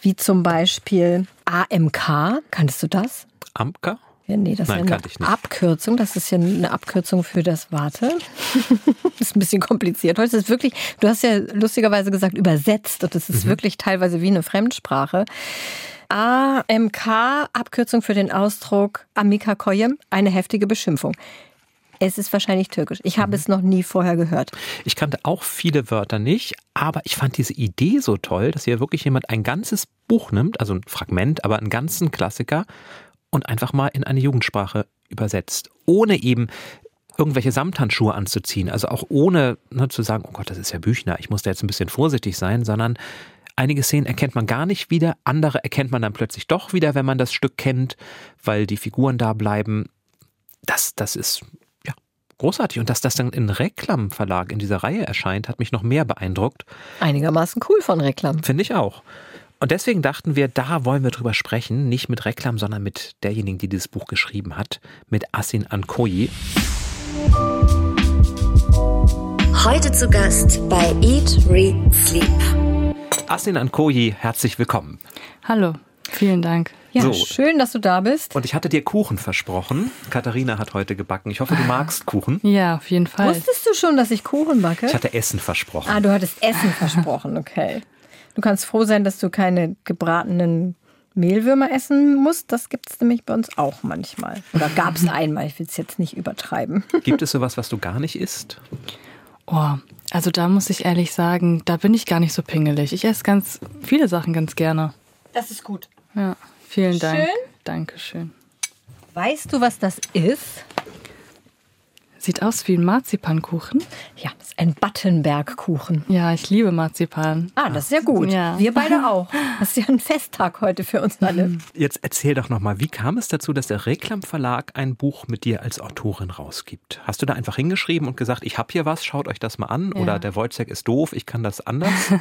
Wie zum Beispiel AMK. Kanntest du das? Amka? Ja, nee, das Nein, ist eine ich nicht. Abkürzung. Das ist ja eine Abkürzung für das Warte. das ist ein bisschen kompliziert. Heute ist es wirklich, du hast ja lustigerweise gesagt, übersetzt. Und das Mhm. ist wirklich teilweise wie eine Fremdsprache. AMK, Abkürzung für den Ausdruck Amika Koyem, eine heftige Beschimpfung. Es ist wahrscheinlich türkisch. Ich Mhm. habe es noch nie vorher gehört. Ich kannte auch viele Wörter nicht, aber ich fand diese Idee so toll, dass hier wirklich jemand ein ganzes Buch nimmt, also ein Fragment, aber einen ganzen Klassiker und einfach mal in eine Jugendsprache übersetzt, ohne eben irgendwelche Samthandschuhe anzuziehen, also auch ohne ne, zu sagen, oh Gott, das ist ja Büchner, ich muss da jetzt ein bisschen vorsichtig sein, sondern einige Szenen erkennt man gar nicht wieder, andere erkennt man dann plötzlich doch wieder, wenn man das Stück kennt, weil die Figuren da bleiben. Das, das ist großartig. Und dass das dann in Reklam Verlag in dieser Reihe erscheint, hat mich noch mehr beeindruckt. Einigermaßen cool von Reklam. Finde ich auch. Und deswegen dachten wir, da wollen wir drüber sprechen, nicht mit Reklam, sondern mit derjenigen, die dieses Buch geschrieben hat, mit Asin Ankoyi. Heute zu Gast bei Eat, Read, Sleep. Asin Ankoyi, herzlich willkommen. Hallo, vielen Dank. Ja, So. schön, dass du da bist. Und ich hatte dir Kuchen versprochen. Katharina hat heute gebacken. Ich hoffe, du magst Kuchen. Ja, auf jeden Fall. Wusstest du schon, dass ich Kuchen backe? Ich hatte Essen versprochen. Ah, du hattest Essen versprochen, okay. Du kannst froh sein, dass du keine gebratenen Mehlwürmer essen musst. Das gibt es nämlich bei uns auch manchmal. Oder gab es einmal. Ich will es jetzt nicht übertreiben. Gibt es sowas, was du gar nicht isst? Oh, also da muss ich ehrlich sagen, da bin ich gar nicht so pingelig. Ich esse ganz viele Sachen ganz gerne. Das ist gut. Ja, vielen Dank. Schön. Dankeschön. Weißt du, was das ist? Sieht aus wie ein Marzipankuchen. Ja, das ist ein Battenbergkuchen. Ja, ich liebe Marzipan. Ah, das ist ja gut. Ja. Wir beide auch. Das ist ja ein Festtag heute für uns alle. Jetzt erzähl doch nochmal, wie kam es dazu, dass der Reklam Verlag ein Buch mit dir als Autorin rausgibt? Hast du da einfach hingeschrieben und gesagt, ich habe hier was, schaut euch das mal an? Oder der Wojciech ist doof, ich kann das anders?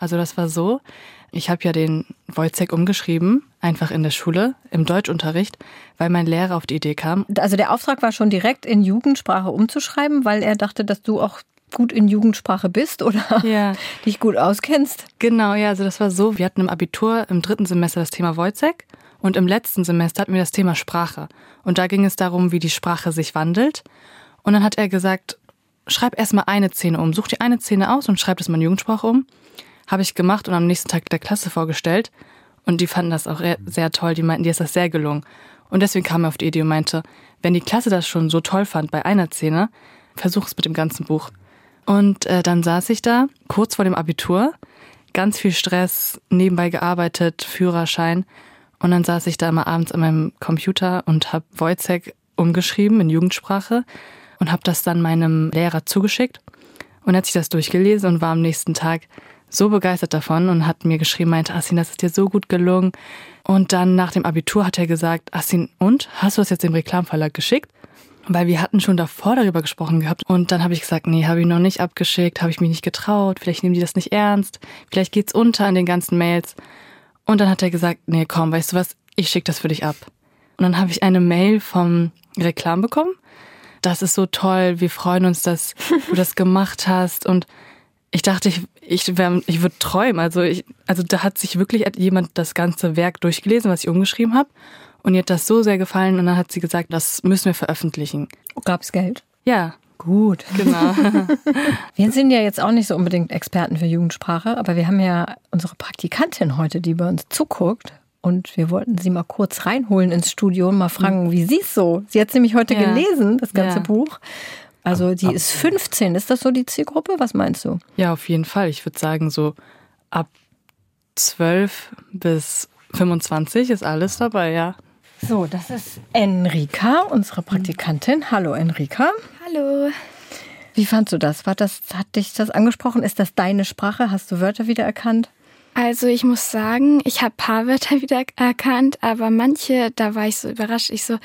Also das war so, ich habe ja den Wojciech umgeschrieben, einfach in der Schule, im Deutschunterricht, weil mein Lehrer auf die Idee kam. Also der Auftrag war schon direkt in Jugendsprache umzuschreiben, weil er dachte, dass du auch gut in Jugendsprache bist oder Ja. dich gut auskennst. Genau, ja, also das war so, wir hatten im Abitur im dritten Semester das Thema Wojciech und im letzten Semester hatten wir das Thema Sprache. Und da ging es darum, wie die Sprache sich wandelt. Und dann hat er gesagt, schreib erstmal eine Szene um, such dir eine Szene aus und schreib das mal in Jugendsprache um. Habe ich gemacht und am nächsten Tag der Klasse vorgestellt. Und die fanden das auch re- sehr toll. Die meinten, dir ist das sehr gelungen. Und deswegen kam er auf die Idee und meinte, wenn die Klasse das schon so toll fand bei einer Szene, versuch es mit dem ganzen Buch. Und äh, dann saß ich da, kurz vor dem Abitur, ganz viel Stress, nebenbei gearbeitet, Führerschein. Und dann saß ich da immer abends an meinem Computer und habe Wojciech umgeschrieben in Jugendsprache und habe das dann meinem Lehrer zugeschickt. Und er hat sich das durchgelesen und war am nächsten Tag so begeistert davon und hat mir geschrieben, meinte, Assin, das ist dir so gut gelungen. Und dann nach dem Abitur hat er gesagt, Assin, und? Hast du das jetzt dem Reklamverlag geschickt? Weil wir hatten schon davor darüber gesprochen gehabt. Und dann habe ich gesagt, nee, habe ich noch nicht abgeschickt, habe ich mich nicht getraut, vielleicht nehmen die das nicht ernst, vielleicht geht's unter in den ganzen Mails. Und dann hat er gesagt, nee, komm, weißt du was, ich schicke das für dich ab. Und dann habe ich eine Mail vom Reklam bekommen. Das ist so toll, wir freuen uns, dass du das gemacht hast. Und ich dachte, ich, ich, wär, ich würde träumen. Also, ich, also da hat sich wirklich jemand das ganze Werk durchgelesen, was ich umgeschrieben habe. Und ihr hat das so sehr gefallen. Und dann hat sie gesagt, das müssen wir veröffentlichen. Gab es Geld? Ja, Gut. genau. Wir sind ja jetzt auch nicht so unbedingt Experten für Jugendsprache, aber wir haben ja unsere Praktikantin heute, die bei uns zuguckt. Und wir wollten sie mal kurz reinholen ins Studio und mal fragen, wie sie es so. Sie hat nämlich heute Ja. gelesen, das ganze Ja. Buch. Also die ist 15. Ist das so die Zielgruppe? Was meinst du? Ja, auf jeden Fall. Ich würde sagen, so ab 12 bis 25 ist alles dabei, ja. So, das ist Enrika, unsere Praktikantin. Hallo Enrika. Hallo. Wie fandst du das? War das? Hat dich das angesprochen? Ist das deine Sprache? Hast du Wörter wiedererkannt? Also ich muss sagen, ich habe paar Wörter wieder erkannt, aber manche, da war ich so überrascht. Ich so,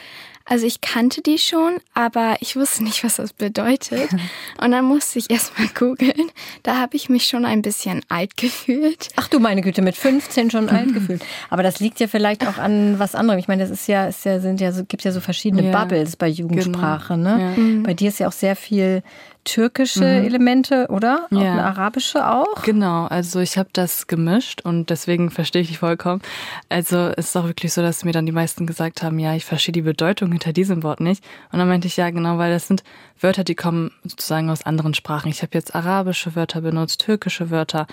also ich kannte die schon, aber ich wusste nicht, was das bedeutet. Und dann musste ich erst mal googeln. Da habe ich mich schon ein bisschen alt gefühlt. Ach du meine Güte, mit 15 schon alt gefühlt. Aber das liegt ja vielleicht auch an was anderem. Ich meine, das ist ja, ist ja, sind ja so, gibt ja so verschiedene Ja, Bubbles bei Jugendsprache. genau. Ne? Bei dir ist ja auch sehr viel türkische Elemente, oder? Auch Ja. eine arabische auch? Genau, also ich habe das gemischt und deswegen verstehe ich dich vollkommen. Also es ist auch wirklich so, dass mir dann die meisten gesagt haben, ja, ich verstehe die Bedeutung hinter diesem Wort nicht. Und dann meinte ich, ja, genau, weil das sind Wörter, die kommen sozusagen aus anderen Sprachen. Ich habe jetzt arabische Wörter benutzt, türkische Wörter,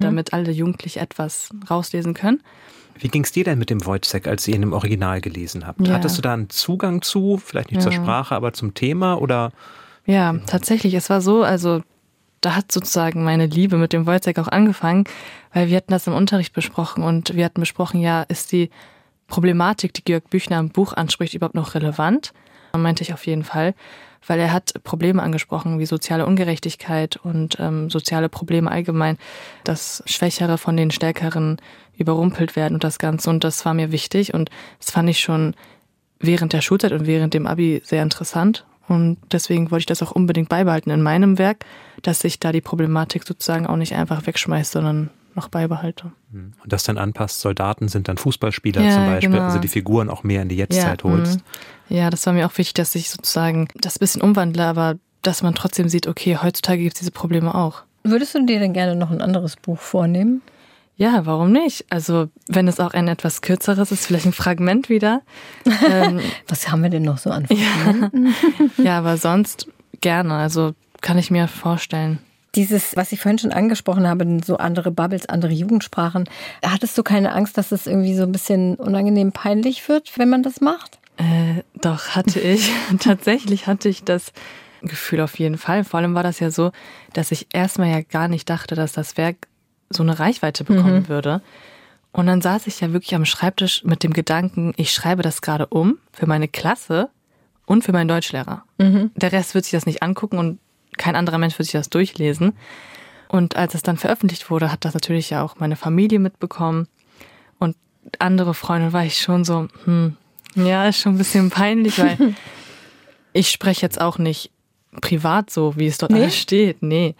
damit alle Jugendlich etwas rauslesen können. Wie ging es dir denn mit dem Wojciech, als ihr ihn im Original gelesen habt? Ja. Hattest du da einen Zugang zu, vielleicht nicht zur Ja. Sprache, aber zum Thema oder? Ja, tatsächlich. Es war so, also da hat sozusagen meine Liebe mit dem Wojciech auch angefangen, weil wir hatten das im Unterricht besprochen und wir hatten besprochen, ja, ist die Problematik, die Georg Büchner im Buch anspricht, überhaupt noch relevant? Und meinte ich auf jeden Fall, weil er hat Probleme angesprochen wie soziale Ungerechtigkeit und ähm, soziale Probleme allgemein, dass Schwächere von den Stärkeren überrumpelt werden und das Ganze. Und das war mir wichtig und das fand ich schon während der Schulzeit und während dem Abi sehr interessant. Und deswegen wollte ich das auch unbedingt beibehalten in meinem Werk, dass ich da die Problematik sozusagen auch nicht einfach wegschmeiße, sondern noch beibehalte. Und das dann anpasst, Soldaten sind dann Fußballspieler Ja, zum Beispiel, genau. also die Figuren auch mehr in die Jetztzeit holst. mhm. Ja, das war mir auch wichtig, dass ich sozusagen das bisschen umwandle, aber dass man trotzdem sieht, okay, heutzutage gibt es diese Probleme auch. Würdest du dir denn gerne noch ein anderes Buch vornehmen? Ja, warum nicht? Also, wenn es auch ein etwas kürzeres ist, vielleicht ein Fragment wieder. ähm, Was haben wir denn noch so an Fragmenten? Ja. ja, aber sonst gerne. Also, kann ich mir vorstellen. Dieses, was ich vorhin schon angesprochen habe, so andere Bubbles, andere Jugendsprachen. Hattest du keine Angst, dass es irgendwie so ein bisschen unangenehm peinlich wird, wenn man das macht? Äh, doch, hatte ich. Tatsächlich hatte ich das Gefühl auf jeden Fall. Vor allem war das ja so, dass ich erstmal ja gar nicht dachte, dass das Werk so eine Reichweite bekommen mhm. würde. Und dann saß ich ja wirklich am Schreibtisch mit dem Gedanken, ich schreibe das gerade um für meine Klasse und für meinen Deutschlehrer. Mhm. Der Rest wird sich das nicht angucken und kein anderer Mensch wird sich das durchlesen. Und als es dann veröffentlicht wurde, hat das natürlich ja auch meine Familie mitbekommen. Und andere Freunde war ich schon so, hm, ja, ist schon ein bisschen peinlich, weil ich spreche jetzt auch nicht privat so, wie es dort nee? alles steht. Nee.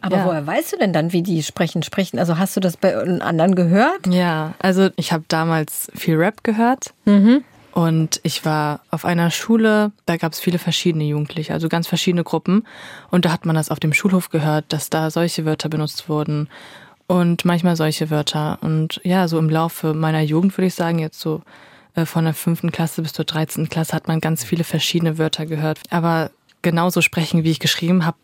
Aber ja. woher weißt du denn dann, wie die sprechen? Sprechen? Also hast du das bei anderen gehört? Ja, also ich habe damals viel Rap gehört. Mhm. Und ich war auf einer Schule, da gab es viele verschiedene Jugendliche, also ganz verschiedene Gruppen. Und da hat man das auf dem Schulhof gehört, dass da solche Wörter benutzt wurden und manchmal solche Wörter. Und ja, so im Laufe meiner Jugend würde ich sagen, jetzt so äh, von der fünften Klasse bis zur dreizehnten Klasse hat man ganz viele verschiedene Wörter gehört. Aber genauso sprechen, wie ich geschrieben habe,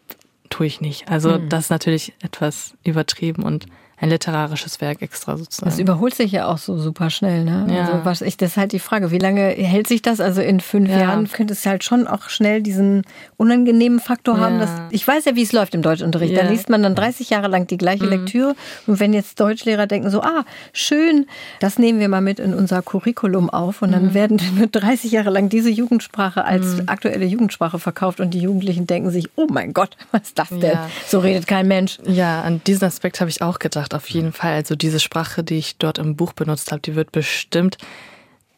tue ich nicht. Also hm. das ist natürlich etwas übertrieben und ein literarisches Werk extra sozusagen. Das überholt sich ja auch so super schnell, ne? Ja. Also was ich, das ist halt die Frage, wie lange hält sich das? Also in fünf ja. Jahren könnte es halt schon auch schnell diesen unangenehmen Faktor ja. haben. Dass, ich weiß ja, wie es läuft im Deutschunterricht. Da liest man dann 30 Jahre lang die gleiche mhm. Lektüre. Und wenn jetzt Deutschlehrer denken so, ah, schön, das nehmen wir mal mit in unser Curriculum auf. Und dann mhm. werden wird 30 Jahre lang diese Jugendsprache als mhm. aktuelle Jugendsprache verkauft und die Jugendlichen denken sich, oh mein Gott, was ist das denn? So redet kein Mensch. Ja, an diesen Aspekt habe ich auch gedacht gemacht, auf jeden Fall. Also diese Sprache, die ich dort im Buch benutzt habe, die wird bestimmt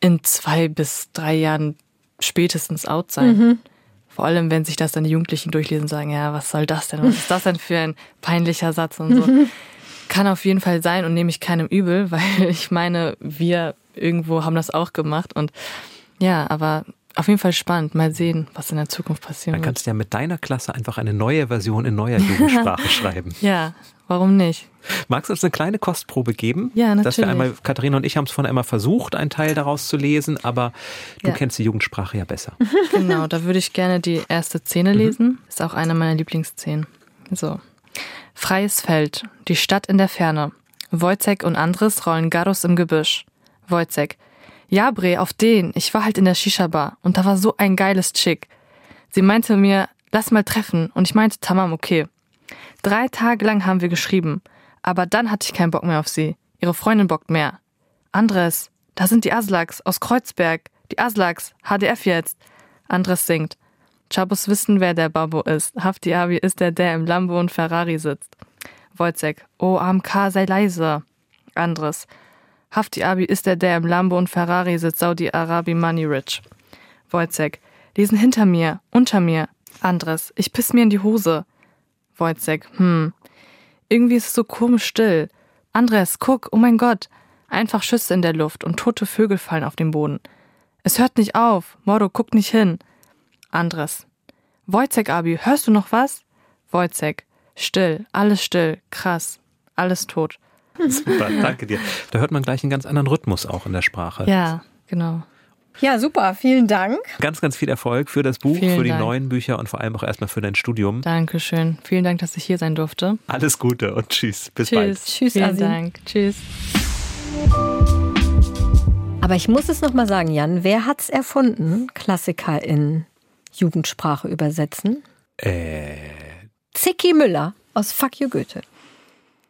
in zwei bis drei Jahren spätestens out sein. Mhm. Vor allem, wenn sich das dann die Jugendlichen durchlesen und sagen, ja, was soll das denn? Was ist das denn für ein peinlicher Satz und so. Mhm. Kann auf jeden Fall sein und nehme ich keinem übel, weil ich meine, wir irgendwo haben das auch gemacht und ja, aber auf jeden Fall spannend. Mal sehen, was in der Zukunft passieren wird. Dann kannst du ja mit deiner Klasse einfach eine neue Version in neuer Jugendsprache schreiben. Ja, warum nicht? Magst du uns eine kleine Kostprobe geben? Ja, natürlich. Dass wir einmal, Katharina und ich haben es von einmal versucht, einen Teil daraus zu lesen, aber du ja. kennst die Jugendsprache ja besser. Genau, da würde ich gerne die erste Szene mhm. lesen. Ist auch eine meiner Lieblingsszenen. So. Freies Feld, die Stadt in der Ferne. Wojcek und Andres rollen Garus im Gebüsch. Wojcek, ja, Bre, auf den. Ich war halt in der Shisha-Bar und da war so ein geiles Chick. Sie meinte mir, lass mal treffen und ich meinte, tamam, okay. Drei Tage lang haben wir geschrieben, aber dann hatte ich keinen Bock mehr auf sie. Ihre Freundin bockt mehr. Andres, da sind die Aslaks aus Kreuzberg. Die Aslaks, HDF jetzt. Andres singt. Chabos wissen, wer der Babo ist. Hafti Abi ist der, der im Lambo und Ferrari sitzt. Wojcek, oh AMK, sei leise. Andres, Hafti Abi ist der, der im Lambo und Ferrari sitzt, Saudi-Arabi Money Rich. Wojcek, die sind hinter mir, unter mir. Andres, ich piss mir in die Hose. Wojcek, hm. Irgendwie ist es so komisch still. Andres, guck, oh mein Gott. Einfach Schüsse in der Luft und tote Vögel fallen auf den Boden. Es hört nicht auf. Moro, guck nicht hin. Andres. Wojcek, Abi, hörst du noch was? Wojcek. Still, alles still, krass, alles tot. Super, danke dir. Da hört man gleich einen ganz anderen Rhythmus auch in der Sprache. Ja, genau. Ja, super, vielen Dank. Ganz, ganz viel Erfolg für das Buch, vielen für die Dank. neuen Bücher und vor allem auch erstmal für dein Studium. Dankeschön. Vielen Dank, dass ich hier sein durfte. Alles Gute und tschüss. Bis tschüss. bald. Tschüss, vielen Asin. Dank. Tschüss. Aber ich muss es nochmal sagen, Jan, wer hat's erfunden, Klassiker in Jugendsprache übersetzen? Äh. Zicki Müller aus Fuck You Goethe.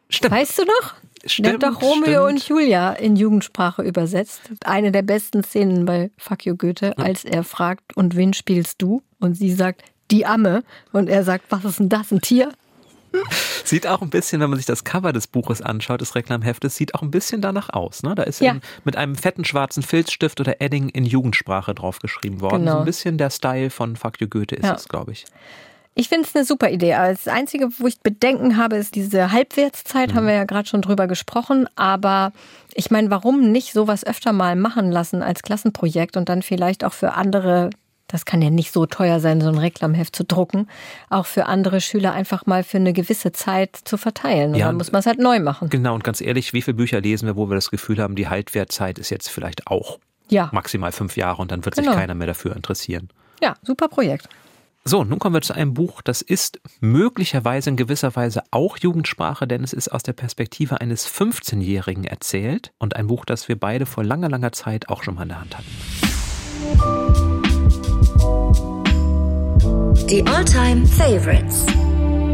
Stimmt. Weißt du noch? Stimmt, Der hat doch Romeo stimmt. und Julia in Jugendsprache übersetzt. Eine der besten Szenen bei Fuck You Goethe, als er fragt, und wen spielst du? Und sie sagt, die Amme. Und er sagt, was ist denn das, ein Tier? Sieht auch ein bisschen, wenn man sich das Cover des Buches anschaut, des Reklamheftes, sieht auch ein bisschen danach aus. Ne? Da ist Ja. mit einem fetten schwarzen Filzstift oder Edding in Jugendsprache draufgeschrieben worden. Genau. So ein bisschen der Style von Fuck You Goethe ist Ja. es, glaube ich. Ich finde es eine super Idee. Das Einzige, wo ich Bedenken habe, ist diese Halbwertszeit, haben wir ja gerade schon drüber gesprochen. Aber ich meine, warum nicht sowas öfter mal machen lassen als Klassenprojekt und dann vielleicht auch für andere Das kann ja nicht so teuer sein, so ein Reklamheft zu drucken. Auch für andere Schüler einfach mal für eine gewisse Zeit zu verteilen. Und Ja, dann muss man es halt neu machen. Genau, und ganz ehrlich, wie viele Bücher lesen wir, wo wir das Gefühl haben, die Haltwertzeit ist jetzt vielleicht auch Ja, maximal fünf Jahre und dann wird Genau. sich keiner mehr dafür interessieren. ja, super Projekt. So, nun kommen wir zu einem Buch, das ist möglicherweise in gewisser Weise auch Jugendsprache, denn es ist aus der Perspektive eines 15-Jährigen erzählt und ein Buch, das wir beide vor langer, langer Zeit auch schon mal in der Hand hatten. Die Alltime Favorites.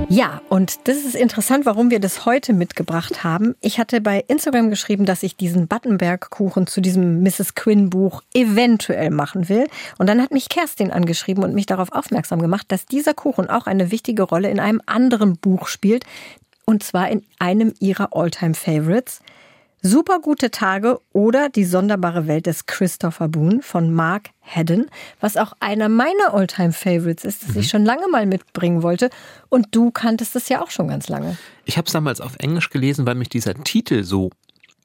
Ja, und das ist interessant, warum wir das heute mitgebracht haben. Ich hatte bei Instagram geschrieben, dass ich diesen Battenberg-Kuchen zu diesem Mrs. Quinn-Buch eventuell machen will. Und dann hat mich Kerstin angeschrieben und mich darauf aufmerksam gemacht, dass dieser Kuchen auch eine wichtige Rolle in einem anderen Buch spielt. Und zwar in einem ihrer All-Time-Favorites. Super gute Tage oder die sonderbare Welt des Christopher Boone von Mark Haddon, was auch einer meiner Alltime Favorites ist, das ich schon lange mal mitbringen wollte. Und du kanntest es ja auch schon ganz lange. Ich habe es damals auf Englisch gelesen, weil mich dieser Titel so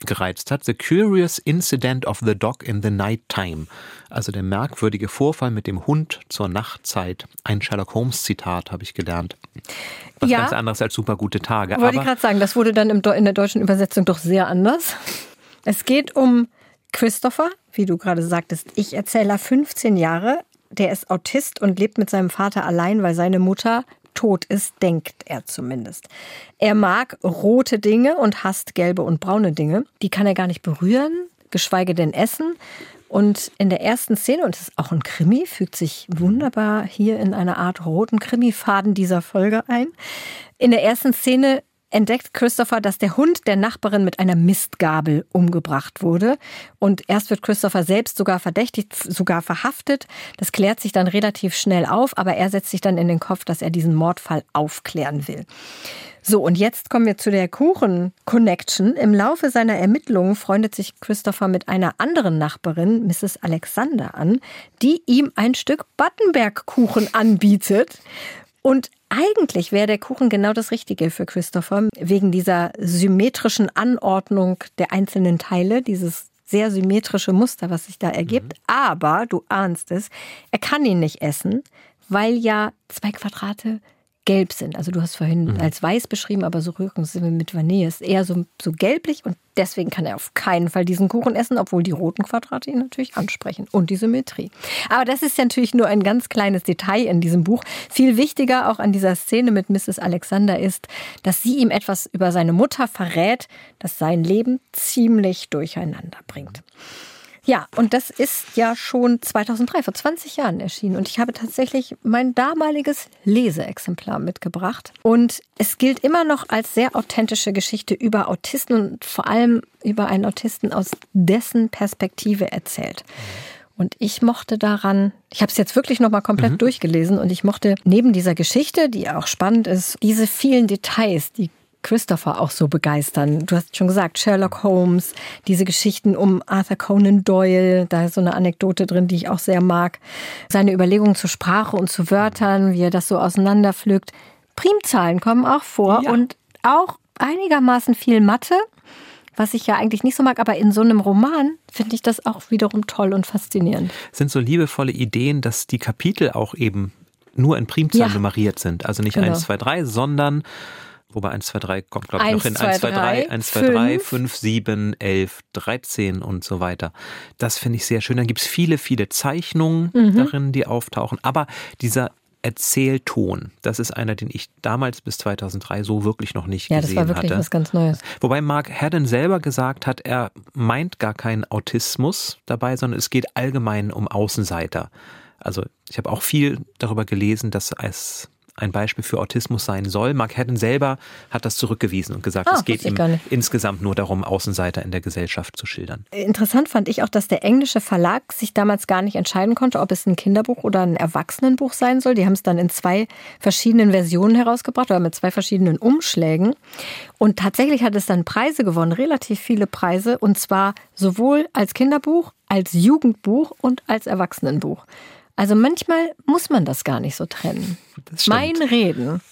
gereizt hat. The Curious Incident of the Dog in the Night Time. Also der merkwürdige Vorfall mit dem Hund zur Nachtzeit. Ein Sherlock Holmes Zitat habe ich gelernt. Was Ja. ganz anderes als super gute Tage. Wollte ich gerade sagen, das wurde dann im, in der deutschen Übersetzung doch sehr anders. Es geht um Christopher, wie du gerade sagtest, Ich-Erzähler, 15 Jahre. Der ist Autist und lebt mit seinem Vater allein, weil seine Mutter tot ist, denkt er zumindest. Er mag rote Dinge und hasst gelbe und braune Dinge. Die kann er gar nicht berühren, geschweige denn essen. Und in der ersten Szene, und es ist auch ein Krimi, fügt sich wunderbar hier in einer Art roten Krimifaden dieser Folge ein. In der ersten Szene entdeckt Christopher, dass der Hund der Nachbarin mit einer Mistgabel umgebracht wurde. Und erst wird Christopher selbst sogar verdächtigt, sogar verhaftet. Das klärt sich dann relativ schnell auf, aber er setzt sich dann in den Kopf, dass er diesen Mordfall aufklären will. So, und jetzt kommen wir zu der Kuchen-Connection. Im Laufe seiner Ermittlungen freundet sich Christopher mit einer anderen Nachbarin, Mrs. Alexander, an, die ihm ein Stück Battenberg-Kuchen anbietet. Und eigentlich wäre der Kuchen genau das Richtige für Christopher, wegen dieser symmetrischen Anordnung der einzelnen Teile, dieses sehr symmetrische Muster, was sich da ergibt. Aber, du ahnst es, er kann ihn nicht essen, weil ja zwei Quadrate gelb sind. Also du hast vorhin als weiß beschrieben, aber so wir mit Vanille. Ist eher so, so gelblich und deswegen kann er auf keinen Fall diesen Kuchen essen, obwohl die roten Quadrate ihn natürlich ansprechen und die Symmetrie. Aber das ist ja natürlich nur ein ganz kleines Detail in diesem Buch. Viel wichtiger auch an dieser Szene mit Mrs. Alexander ist, dass sie ihm etwas über seine Mutter verrät, das sein Leben ziemlich durcheinander bringt. Ja, und das ist ja schon 2003, vor 20 Jahren erschienen. Und ich habe tatsächlich mein damaliges Leseexemplar mitgebracht. Und es gilt immer noch als sehr authentische Geschichte über Autisten und vor allem über einen Autisten aus dessen Perspektive erzählt. Und ich mochte daran, ich habe es jetzt wirklich nochmal komplett durchgelesen und ich mochte neben dieser Geschichte, die auch spannend ist, diese vielen Details, die Christopher auch so begeistern. Du hast schon gesagt, Sherlock Holmes, diese Geschichten um Arthur Conan Doyle, da ist so eine Anekdote drin, die ich auch sehr mag. Seine Überlegungen zur Sprache und zu Wörtern, wie er das so auseinanderpflückt. Primzahlen kommen auch vor Ja. und auch einigermaßen viel Mathe, was ich ja eigentlich nicht so mag, aber in so einem Roman finde ich das auch wiederum toll und faszinierend. sind so liebevolle Ideen, dass die Kapitel auch eben nur in Primzahlen Ja. nummeriert sind. Also nicht Genau. 1, 2, 3, sondern Wobei 1, 2, 3 kommt, glaube ich, noch 1, hin. 2, 1, 2, 3, 3, 1, 2, 3, 5. 5, 7, 11, 13 und so weiter. Das finde ich sehr schön. Dann gibt es viele, viele Zeichnungen Mhm. darin, die auftauchen. Aber dieser Erzählton, das ist einer, den ich damals bis 2003 so wirklich noch nicht Ja, das gesehen war wirklich hatte. was ganz Neues. Wobei Mark Haddon selber gesagt hat, er meint gar keinen Autismus dabei, sondern es geht allgemein um Außenseiter. Also ich habe auch viel darüber gelesen, dass es ein Beispiel für Autismus sein soll. Mark Haddon selber hat das zurückgewiesen und gesagt, Ah, es geht ihm insgesamt nur darum, Außenseiter in der Gesellschaft zu schildern. Interessant fand ich auch, dass der englische Verlag sich damals gar nicht entscheiden konnte, ob es ein Kinderbuch oder ein Erwachsenenbuch sein soll. Die haben es dann in zwei verschiedenen Versionen herausgebracht oder mit zwei verschiedenen Umschlägen. Und tatsächlich hat es dann Preise gewonnen, relativ viele Preise, und zwar sowohl als Kinderbuch, als Jugendbuch und als Erwachsenenbuch. Also manchmal muss man das gar nicht so trennen. Mein Reden.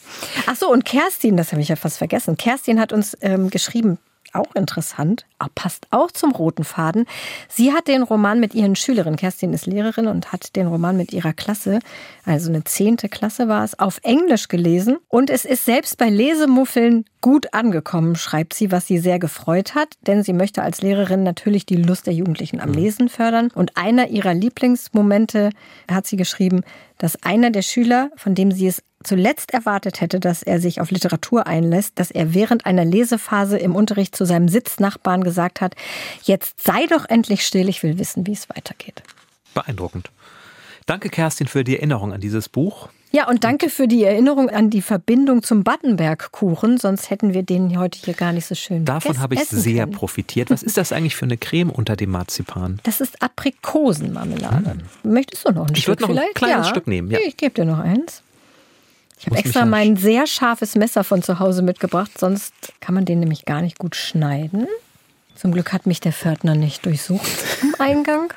Ach so, und Kerstin, das habe ich ja fast vergessen. Kerstin hat uns ähm, geschrieben, auch interessant, passt auch zum roten Faden. Sie hat den Roman mit ihren Schülerinnen, Kerstin ist Lehrerin und hat den Roman mit ihrer Klasse, also eine zehnte Klasse war es, auf Englisch gelesen. Und es ist selbst bei Lesemuffeln gut angekommen, schreibt sie, was sie sehr gefreut hat, denn sie möchte als Lehrerin natürlich die Lust der Jugendlichen am Lesen fördern. Und einer ihrer Lieblingsmomente hat sie geschrieben, dass einer der Schüler, von dem sie es zuletzt erwartet hätte, dass er sich auf Literatur einlässt, dass er während einer Lesephase im Unterricht zu seinem Sitznachbarn gesagt hat, jetzt sei doch endlich still, ich will wissen, wie es weitergeht. Beeindruckend. Danke, Kerstin, für die Erinnerung an dieses Buch. Ja, und danke für die Erinnerung an die Verbindung zum Battenberg-Kuchen, sonst hätten wir den heute hier gar nicht so schön Davon habe ich sehr können. profitiert. Was ist das eigentlich für eine Creme unter dem Marzipan? Das ist Aprikosenmarmelade. Hm. Möchtest du noch ein ich Stück Ich würde noch ein kleines ja. Stück nehmen. Ja. Ich gebe dir noch eins. Ich habe extra mein sehr scharfes Messer von zu Hause mitgebracht, sonst kann man den nämlich gar nicht gut schneiden. Zum Glück hat mich der Pförtner nicht durchsucht im Eingang.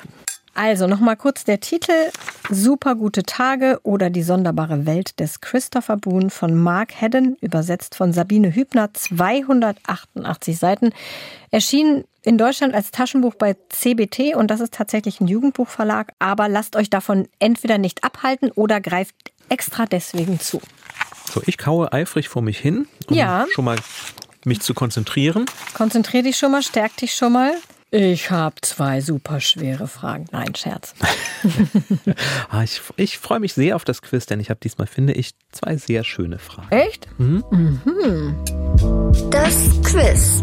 Also nochmal kurz der Titel Super gute Tage oder die sonderbare Welt des Christopher Boone von Mark Hedden, übersetzt von Sabine Hübner, 288 Seiten. Erschien in Deutschland als Taschenbuch bei CBT und das ist tatsächlich ein Jugendbuchverlag, aber lasst euch davon entweder nicht abhalten oder greift extra deswegen zu. So, ich kaue eifrig vor mich hin, um ja. schon mal mich zu konzentrieren. Konzentrier dich schon mal, stärk dich schon mal. Ich habe zwei super schwere Fragen. Nein, Scherz. ah, ich, ich freue mich sehr auf das Quiz, denn ich habe diesmal, finde ich, zwei sehr schöne Fragen. Echt? Mhm. Mhm. Das Quiz.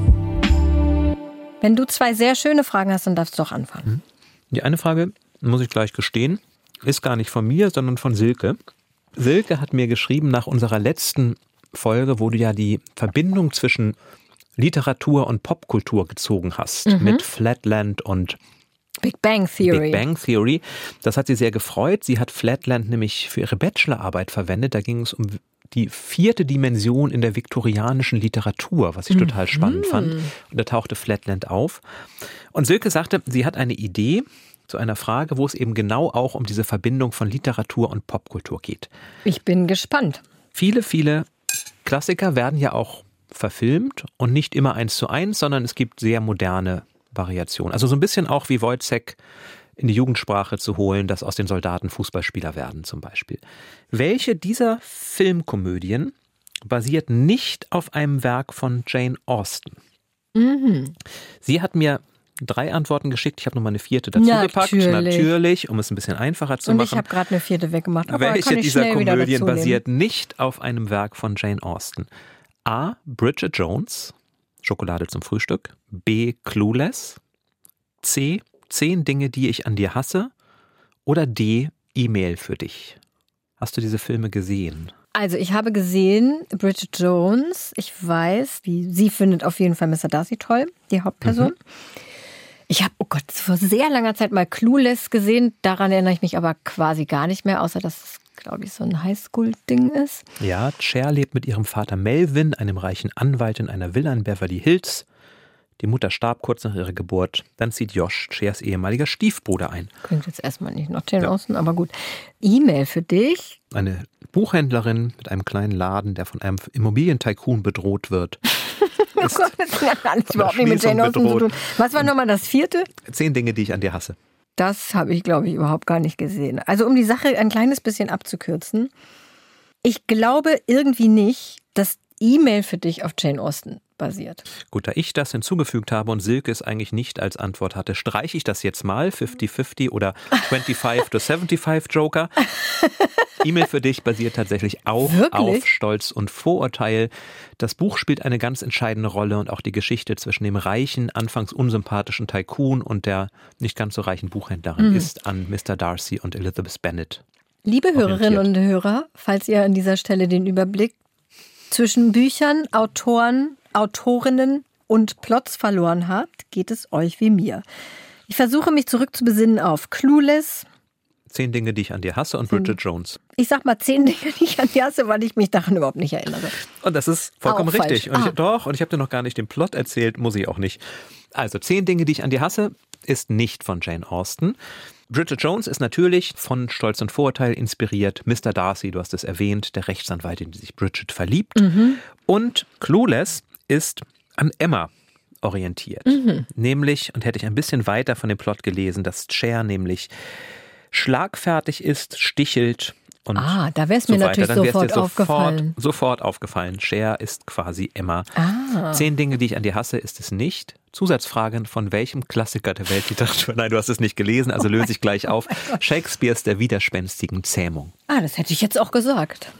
Wenn du zwei sehr schöne Fragen hast, dann darfst du doch anfangen. Mhm. Die eine Frage, muss ich gleich gestehen, ist gar nicht von mir, sondern von Silke. Silke hat mir geschrieben nach unserer letzten Folge, wo du ja die Verbindung zwischen Literatur und Popkultur gezogen hast mhm. mit Flatland und Big Bang Theory. Big Bang Theory. Das hat sie sehr gefreut. Sie hat Flatland nämlich für ihre Bachelorarbeit verwendet. Da ging es um die vierte Dimension in der viktorianischen Literatur, was ich mhm. total spannend fand. Und da tauchte Flatland auf. Und Silke sagte, sie hat eine Idee zu einer Frage, wo es eben genau auch um diese Verbindung von Literatur und Popkultur geht. Ich bin gespannt. Viele, viele Klassiker werden ja auch verfilmt und nicht immer eins zu eins, sondern es gibt sehr moderne Variationen. Also so ein bisschen auch wie Wojciech in die Jugendsprache zu holen, dass aus den Soldaten Fußballspieler werden zum Beispiel. Welche dieser Filmkomödien basiert nicht auf einem Werk von Jane Austen? Mhm. Sie hat mir drei Antworten geschickt. Ich habe nochmal eine vierte dazu gepackt. Natürlich, um es ein bisschen einfacher zu Und machen. ich habe gerade eine vierte weggemacht. Aber Welche dieser Komödien basiert nicht auf einem Werk von Jane Austen? A. Bridget Jones, Schokolade zum Frühstück. B. Clueless. C. Zehn Dinge, die ich an dir hasse. Oder D. E-Mail für dich. Hast du diese Filme gesehen? Also ich habe gesehen Bridget Jones. Ich weiß, wie sie findet auf jeden Fall Mr. Darcy toll, die Hauptperson. Mhm. Ich habe, oh Gott, vor sehr langer Zeit mal Clueless gesehen. Daran erinnere ich mich aber quasi gar nicht mehr, außer dass es glaube ich, so ein Highschool-Ding ist. Ja, Cher lebt mit ihrem Vater Melvin, einem reichen Anwalt, in einer Villa in Beverly Hills. Die Mutter starb kurz nach ihrer Geburt. Dann zieht Josh, Chers ehemaliger Stiefbruder, ein. Klingt jetzt erstmal nicht nach Jane ja. Austen, aber gut. E-Mail für dich. Eine Buchhändlerin mit einem kleinen Laden, der von einem Immobilientycoon bedroht wird. oh Gott, das hat alles überhaupt nicht mit Jane Austen zu tun. Was war nochmal das vierte? Zehn Dinge, die ich an dir hasse. Das habe ich, glaube ich, überhaupt gar nicht gesehen. Also um die Sache ein kleines bisschen abzukürzen. Ich glaube irgendwie nicht, dass E-Mail für dich auf Jane Austen basiert. Gut, da ich das hinzugefügt habe und Silke es eigentlich nicht als Antwort hatte, streiche ich das jetzt mal 50-50 oder 25 to 75 Joker. E-Mail für dich basiert tatsächlich auch Wirklich? auf Stolz und Vorurteil. Das Buch spielt eine ganz entscheidende Rolle und auch die Geschichte zwischen dem reichen, anfangs unsympathischen Tycoon und der nicht ganz so reichen Buchhändlerin mhm. ist an Mr. Darcy und Elizabeth Bennet. Liebe Hörerinnen und Hörer, falls ihr an dieser Stelle den Überblick zwischen Büchern, Autoren, Autorinnen und Plots verloren habt, geht es euch wie mir. Ich versuche mich zurückzubesinnen auf Clueless. Zehn Dinge, die ich an dir hasse und Bridget Jones. Ich sag mal zehn Dinge, die ich an dir hasse, weil ich mich daran überhaupt nicht erinnere. Und das ist vollkommen auch richtig. Und ich, ah. doch, und ich habe dir noch gar nicht den Plot erzählt, muss ich auch nicht. Also, zehn Dinge, die ich an dir hasse, ist nicht von Jane Austen. Bridget Jones ist natürlich von Stolz und Vorurteil inspiriert. Mr. Darcy, du hast es erwähnt, der Rechtsanwalt, in die sich Bridget verliebt. Mhm. Und Clueless ist an Emma orientiert. Nämlich, und hätte ich ein bisschen weiter von dem Plot gelesen, dass Cher nämlich schlagfertig ist, stichelt und Ah, da wär's so mir weiter. natürlich Dann sofort dir aufgefallen. Sofort, sofort aufgefallen. Cher ist quasi Emma. Ah. Zehn Dinge, die ich an dir hasse, ist es nicht. Zusatzfragen von welchem Klassiker der Weltliteratur? Nein, du hast es nicht gelesen, also löse ich gleich auf. Shakespeares Der widerspenstigen Zähmung. Ah, das hätte ich jetzt auch gesagt.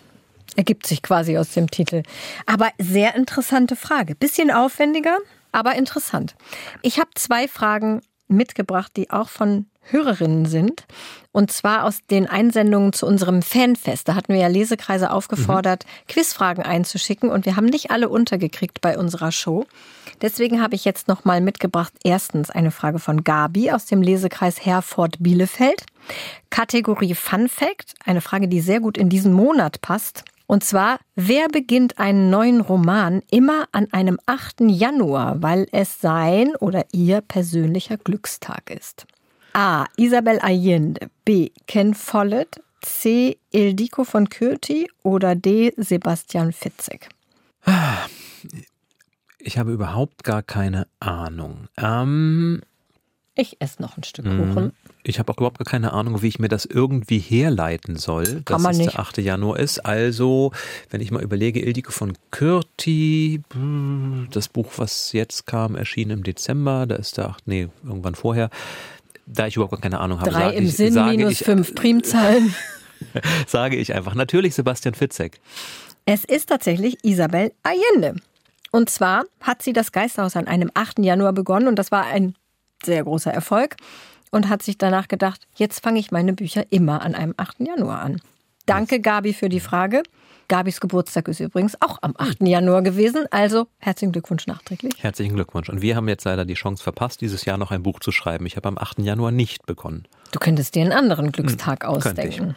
Ergibt sich quasi aus dem Titel. Aber sehr interessante Frage. Bisschen aufwendiger, aber interessant. Ich habe zwei Fragen mitgebracht, die auch von Hörerinnen sind. Und zwar aus den Einsendungen zu unserem Fanfest. Da hatten wir ja Lesekreise aufgefordert, Quizfragen einzuschicken. Und wir haben nicht alle untergekriegt bei unserer Show. Deswegen habe ich jetzt nochmal mitgebracht. Erstens eine Frage von Gabi aus dem Lesekreis Herford-Bielefeld. Kategorie Fun Fact. Eine Frage, die sehr gut in diesen Monat passt. Und zwar, wer beginnt einen neuen Roman immer an einem 8. Januar, weil es sein oder ihr persönlicher Glückstag ist? A. Isabel Allende. B. Ken Follett. C. Ildiko von Kürti. Oder D. Sebastian Fitzek. Ich habe überhaupt gar keine Ahnung. Ähm, Ich esse noch ein Stück Mhm. Kuchen. Ich habe auch überhaupt gar keine Ahnung, wie ich mir das irgendwie herleiten soll, dass man es nicht. der 8. Januar ist. Also, wenn ich mal überlege, Ildiko von Kürti, hm, das Buch, was jetzt kam, erschien im Dezember, da ist der 8. Nee, irgendwann vorher. Da ich überhaupt gar keine Ahnung habe, Drei sage im ich, Sinn, sage minus ich, fünf Primzahlen. sage ich einfach. Natürlich Sebastian Fitzek. Es ist tatsächlich Isabel Allende. Und zwar hat sie das Geisterhaus an einem 8. Januar begonnen und das war ein sehr großer Erfolg und hat sich danach gedacht, jetzt fange ich meine Bücher immer an einem 8. Januar an. Danke Gabi für die Frage. Gabis Geburtstag ist übrigens auch am 8. Januar gewesen, also herzlichen Glückwunsch nachträglich. Herzlichen Glückwunsch. Und wir haben jetzt leider die Chance verpasst, dieses Jahr noch ein Buch zu schreiben. Ich habe am 8. Januar nicht begonnen. Du könntest dir einen anderen Glückstag Hm, ausdenken.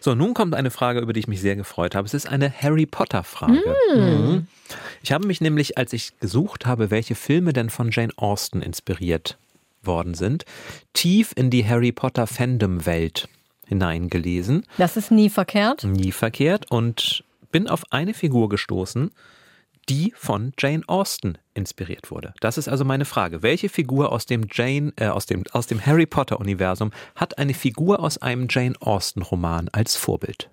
So, nun kommt eine Frage, über die ich mich sehr gefreut habe. Es ist eine Harry Potter-Frage. Mhm. Ich habe mich nämlich, als ich gesucht habe, welche Filme denn von Jane Austen inspiriert worden sind, tief in die Harry Potter Fandom-Welt hineingelesen. Das ist nie verkehrt. Nie verkehrt. Und bin auf eine Figur gestoßen, die von Jane Austen inspiriert wurde. Das ist also meine Frage. Welche Figur aus dem Jane, äh, aus dem, aus dem Harry Potter Universum hat eine Figur aus einem Jane Austen Roman als Vorbild?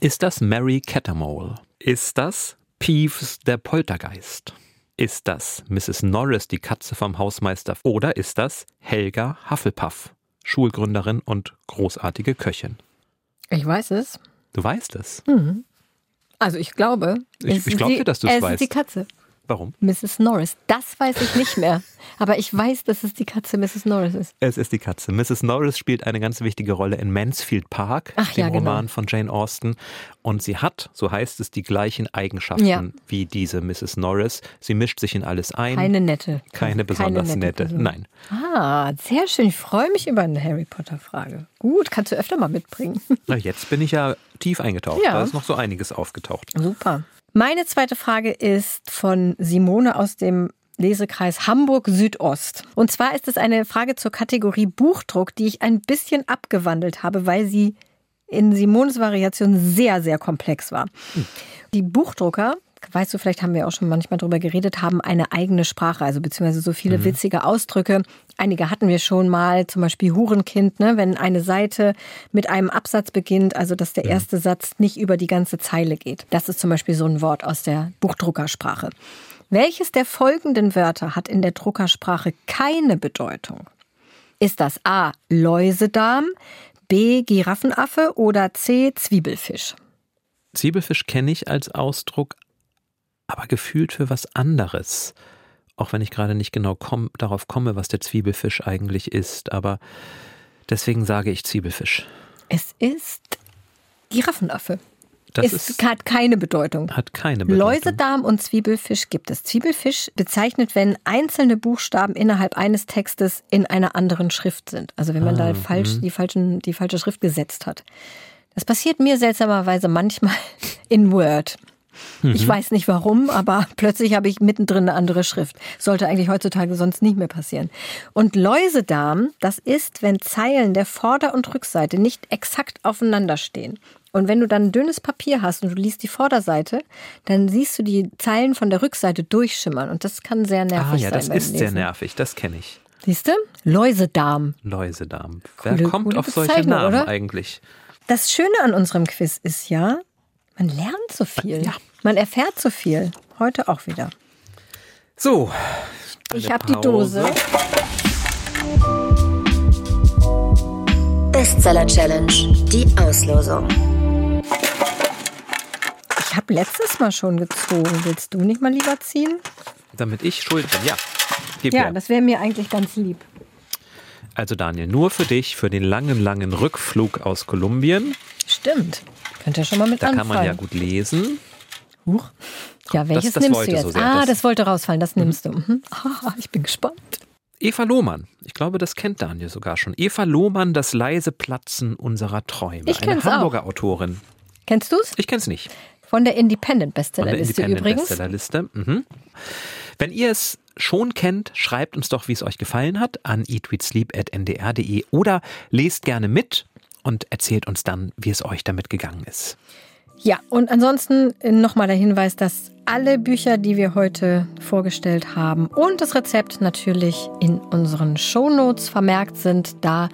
Ist das Mary Cattermole? Ist das Peeves der Poltergeist? Ist das Mrs. Norris, die Katze vom Hausmeister? Oder ist das Helga Hufflepuff, Schulgründerin und großartige Köchin? Ich weiß es. Du weißt es. Also ich glaube, Ich- es ich ist glaub die- dir, dass du's es ist weißt. die Katze. Warum? Mrs. Norris. Das weiß ich nicht mehr. Aber ich weiß, dass es die Katze Mrs. Norris ist. Es ist die Katze. Mrs. Norris spielt eine ganz wichtige Rolle in Mansfield Park, Ach dem ja, genau. Roman von Jane Austen. Und sie hat, so heißt es, die gleichen Eigenschaften Ja. wie diese Mrs. Norris. Sie mischt sich in alles ein. Keine nette. Keine besonders nette. Person. Nein. Ah, sehr schön. Ich freue mich über eine Harry Potter Frage. Gut, kannst du öfter mal mitbringen. Na, jetzt bin ich ja tief eingetaucht. Ja. Da ist noch so einiges aufgetaucht. Super. Meine zweite Frage ist von Simone aus dem Lesekreis Hamburg Südost. Und zwar ist es eine Frage zur Kategorie Buchdruck, die ich ein bisschen abgewandelt habe, weil sie in Simones Variation sehr, sehr komplex war. Die Buchdrucker, weißt du, vielleicht haben wir auch schon manchmal drüber geredet, haben eine eigene Sprache, also beziehungsweise so viele witzige Ausdrücke. Einige hatten wir schon mal, zum Beispiel Hurenkind, ne, wenn eine Seite mit einem Absatz beginnt, also dass der erste Satz nicht über die ganze Zeile geht. Das ist zum Beispiel so ein Wort aus der Buchdruckersprache. Welches der folgenden Wörter hat in der Druckersprache keine Bedeutung? Ist das A. Läusedarm, B. Giraffenaffe oder C. Zwiebelfisch? Zwiebelfisch kenne ich als Ausdruck, aber gefühlt für was anderes. Auch wenn ich gerade nicht genau komm, darauf komme, was der Zwiebelfisch eigentlich ist. Aber deswegen sage ich Zwiebelfisch. Es ist Giraffenaffe. Das es ist, hat keine Bedeutung. hat keine Bedeutung. Läusedarm und Zwiebelfisch gibt es. Zwiebelfisch bezeichnet, wenn einzelne Buchstaben innerhalb eines Textes in einer anderen Schrift sind. Also wenn man Ah, da falsch, mhm. die, falschen, die falsche Schrift gesetzt hat. Das passiert mir seltsamerweise manchmal in Word. Mhm. Ich weiß nicht warum, aber plötzlich habe ich mittendrin eine andere Schrift. Sollte eigentlich heutzutage sonst nicht mehr passieren. Und Läusedarm, das ist, wenn Zeilen der Vorder- und Rückseite nicht exakt aufeinander stehen. Und wenn du dann dünnes Papier hast und du liest die Vorderseite, dann siehst du die Zeilen von der Rückseite durchschimmern. Und das kann sehr nervig Ah sein. ja, das ist sehr nervig, das kenne ich. Siehst du? Läusedarm. Läusedarm. Coole- Wer kommt auf solche Namen oder? eigentlich? Das Schöne an unserem Quiz ist ja, man lernt so viel. Ja. Man erfährt so viel. Heute auch wieder. So. Ich habe die. Dose. Bestseller Challenge. Die Auslosung. Ich habe letztes Mal schon gezogen. Willst du nicht mal lieber ziehen? Damit ich schuld bin. Ja. Gib Ja, her. das wäre mir eigentlich ganz lieb. Also Daniel, nur für dich, für den langen, langen Rückflug aus Kolumbien. Stimmt. Könnt ihr schon mal mit Da anfangen. kann man ja gut lesen. Huch. Ja, welches das nimmst wollte du so jetzt? sehr, ah, das- das, wollte rausfallen. Das nimmst du. Mhm. Ah, ich bin gespannt. Eva Lohmann. Ich glaube, das kennt Daniel sogar schon. Eva Lohmann, das leise Platzen unserer Träume. Ich Eine kenn's auch. Hamburger Autorin. Kennst du's? Ich kenn's nicht. Von der Independent Von der Bestsellerliste Independent übrigens. Bestsellerliste. Mhm. Wenn ihr es schon kennt, schreibt uns doch, wie es euch gefallen hat, an eatreadsleep.ndr.de oder lest gerne mit und erzählt uns dann, wie es euch damit gegangen ist. Ja, und ansonsten nochmal der Hinweis, dass alle Bücher, die wir heute vorgestellt haben und das Rezept natürlich in unseren Shownotes vermerkt sind. Da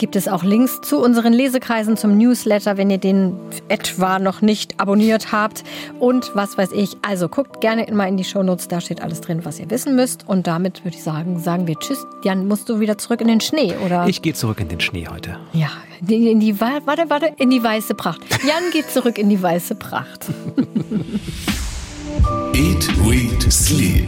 gibt es auch Links zu unseren Lesekreisen, zum Newsletter, wenn ihr den etwa noch nicht abonniert habt. Und was weiß ich. Also guckt gerne mal in die Shownotes, da steht alles drin, was ihr wissen müsst. Und damit würde ich sagen, sagen wir Tschüss. Jan, musst du wieder zurück in den Schnee, oder? Ich gehe zurück in den Schnee heute. Ja, in in die, Wa- warte, warte, in die weiße Pracht. Jan geht zurück in die weiße Pracht. Eat, Read, Sleep.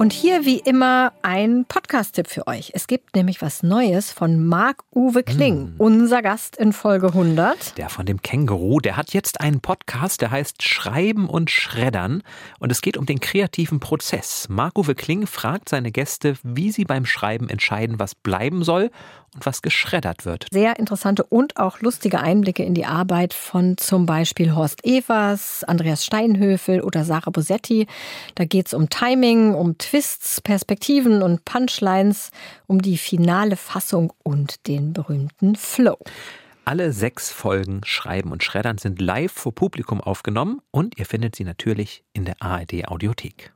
Und hier wie immer ein Podcast-Tipp für euch. Es gibt nämlich was Neues von Marc-Uwe Kling, unser Gast in Folge 100. Der von dem Känguru, der hat jetzt einen Podcast, der heißt Schreiben und Schreddern. Und es geht um den kreativen Prozess. Marco Kling fragt seine Gäste, wie sie beim Schreiben entscheiden, was bleiben soll und was geschreddert wird. Sehr interessante und auch lustige Einblicke in die Arbeit von zum Beispiel Horst Evers, Andreas Steinhöfel oder Sarah Bosetti. Da geht es um Timing, um Twists, Perspektiven und Punchlines, um die finale Fassung und den berühmten Flow. Alle sechs Folgen Schreiben und Schreddern sind live vor Publikum aufgenommen und ihr findet sie natürlich in der ARD Audiothek.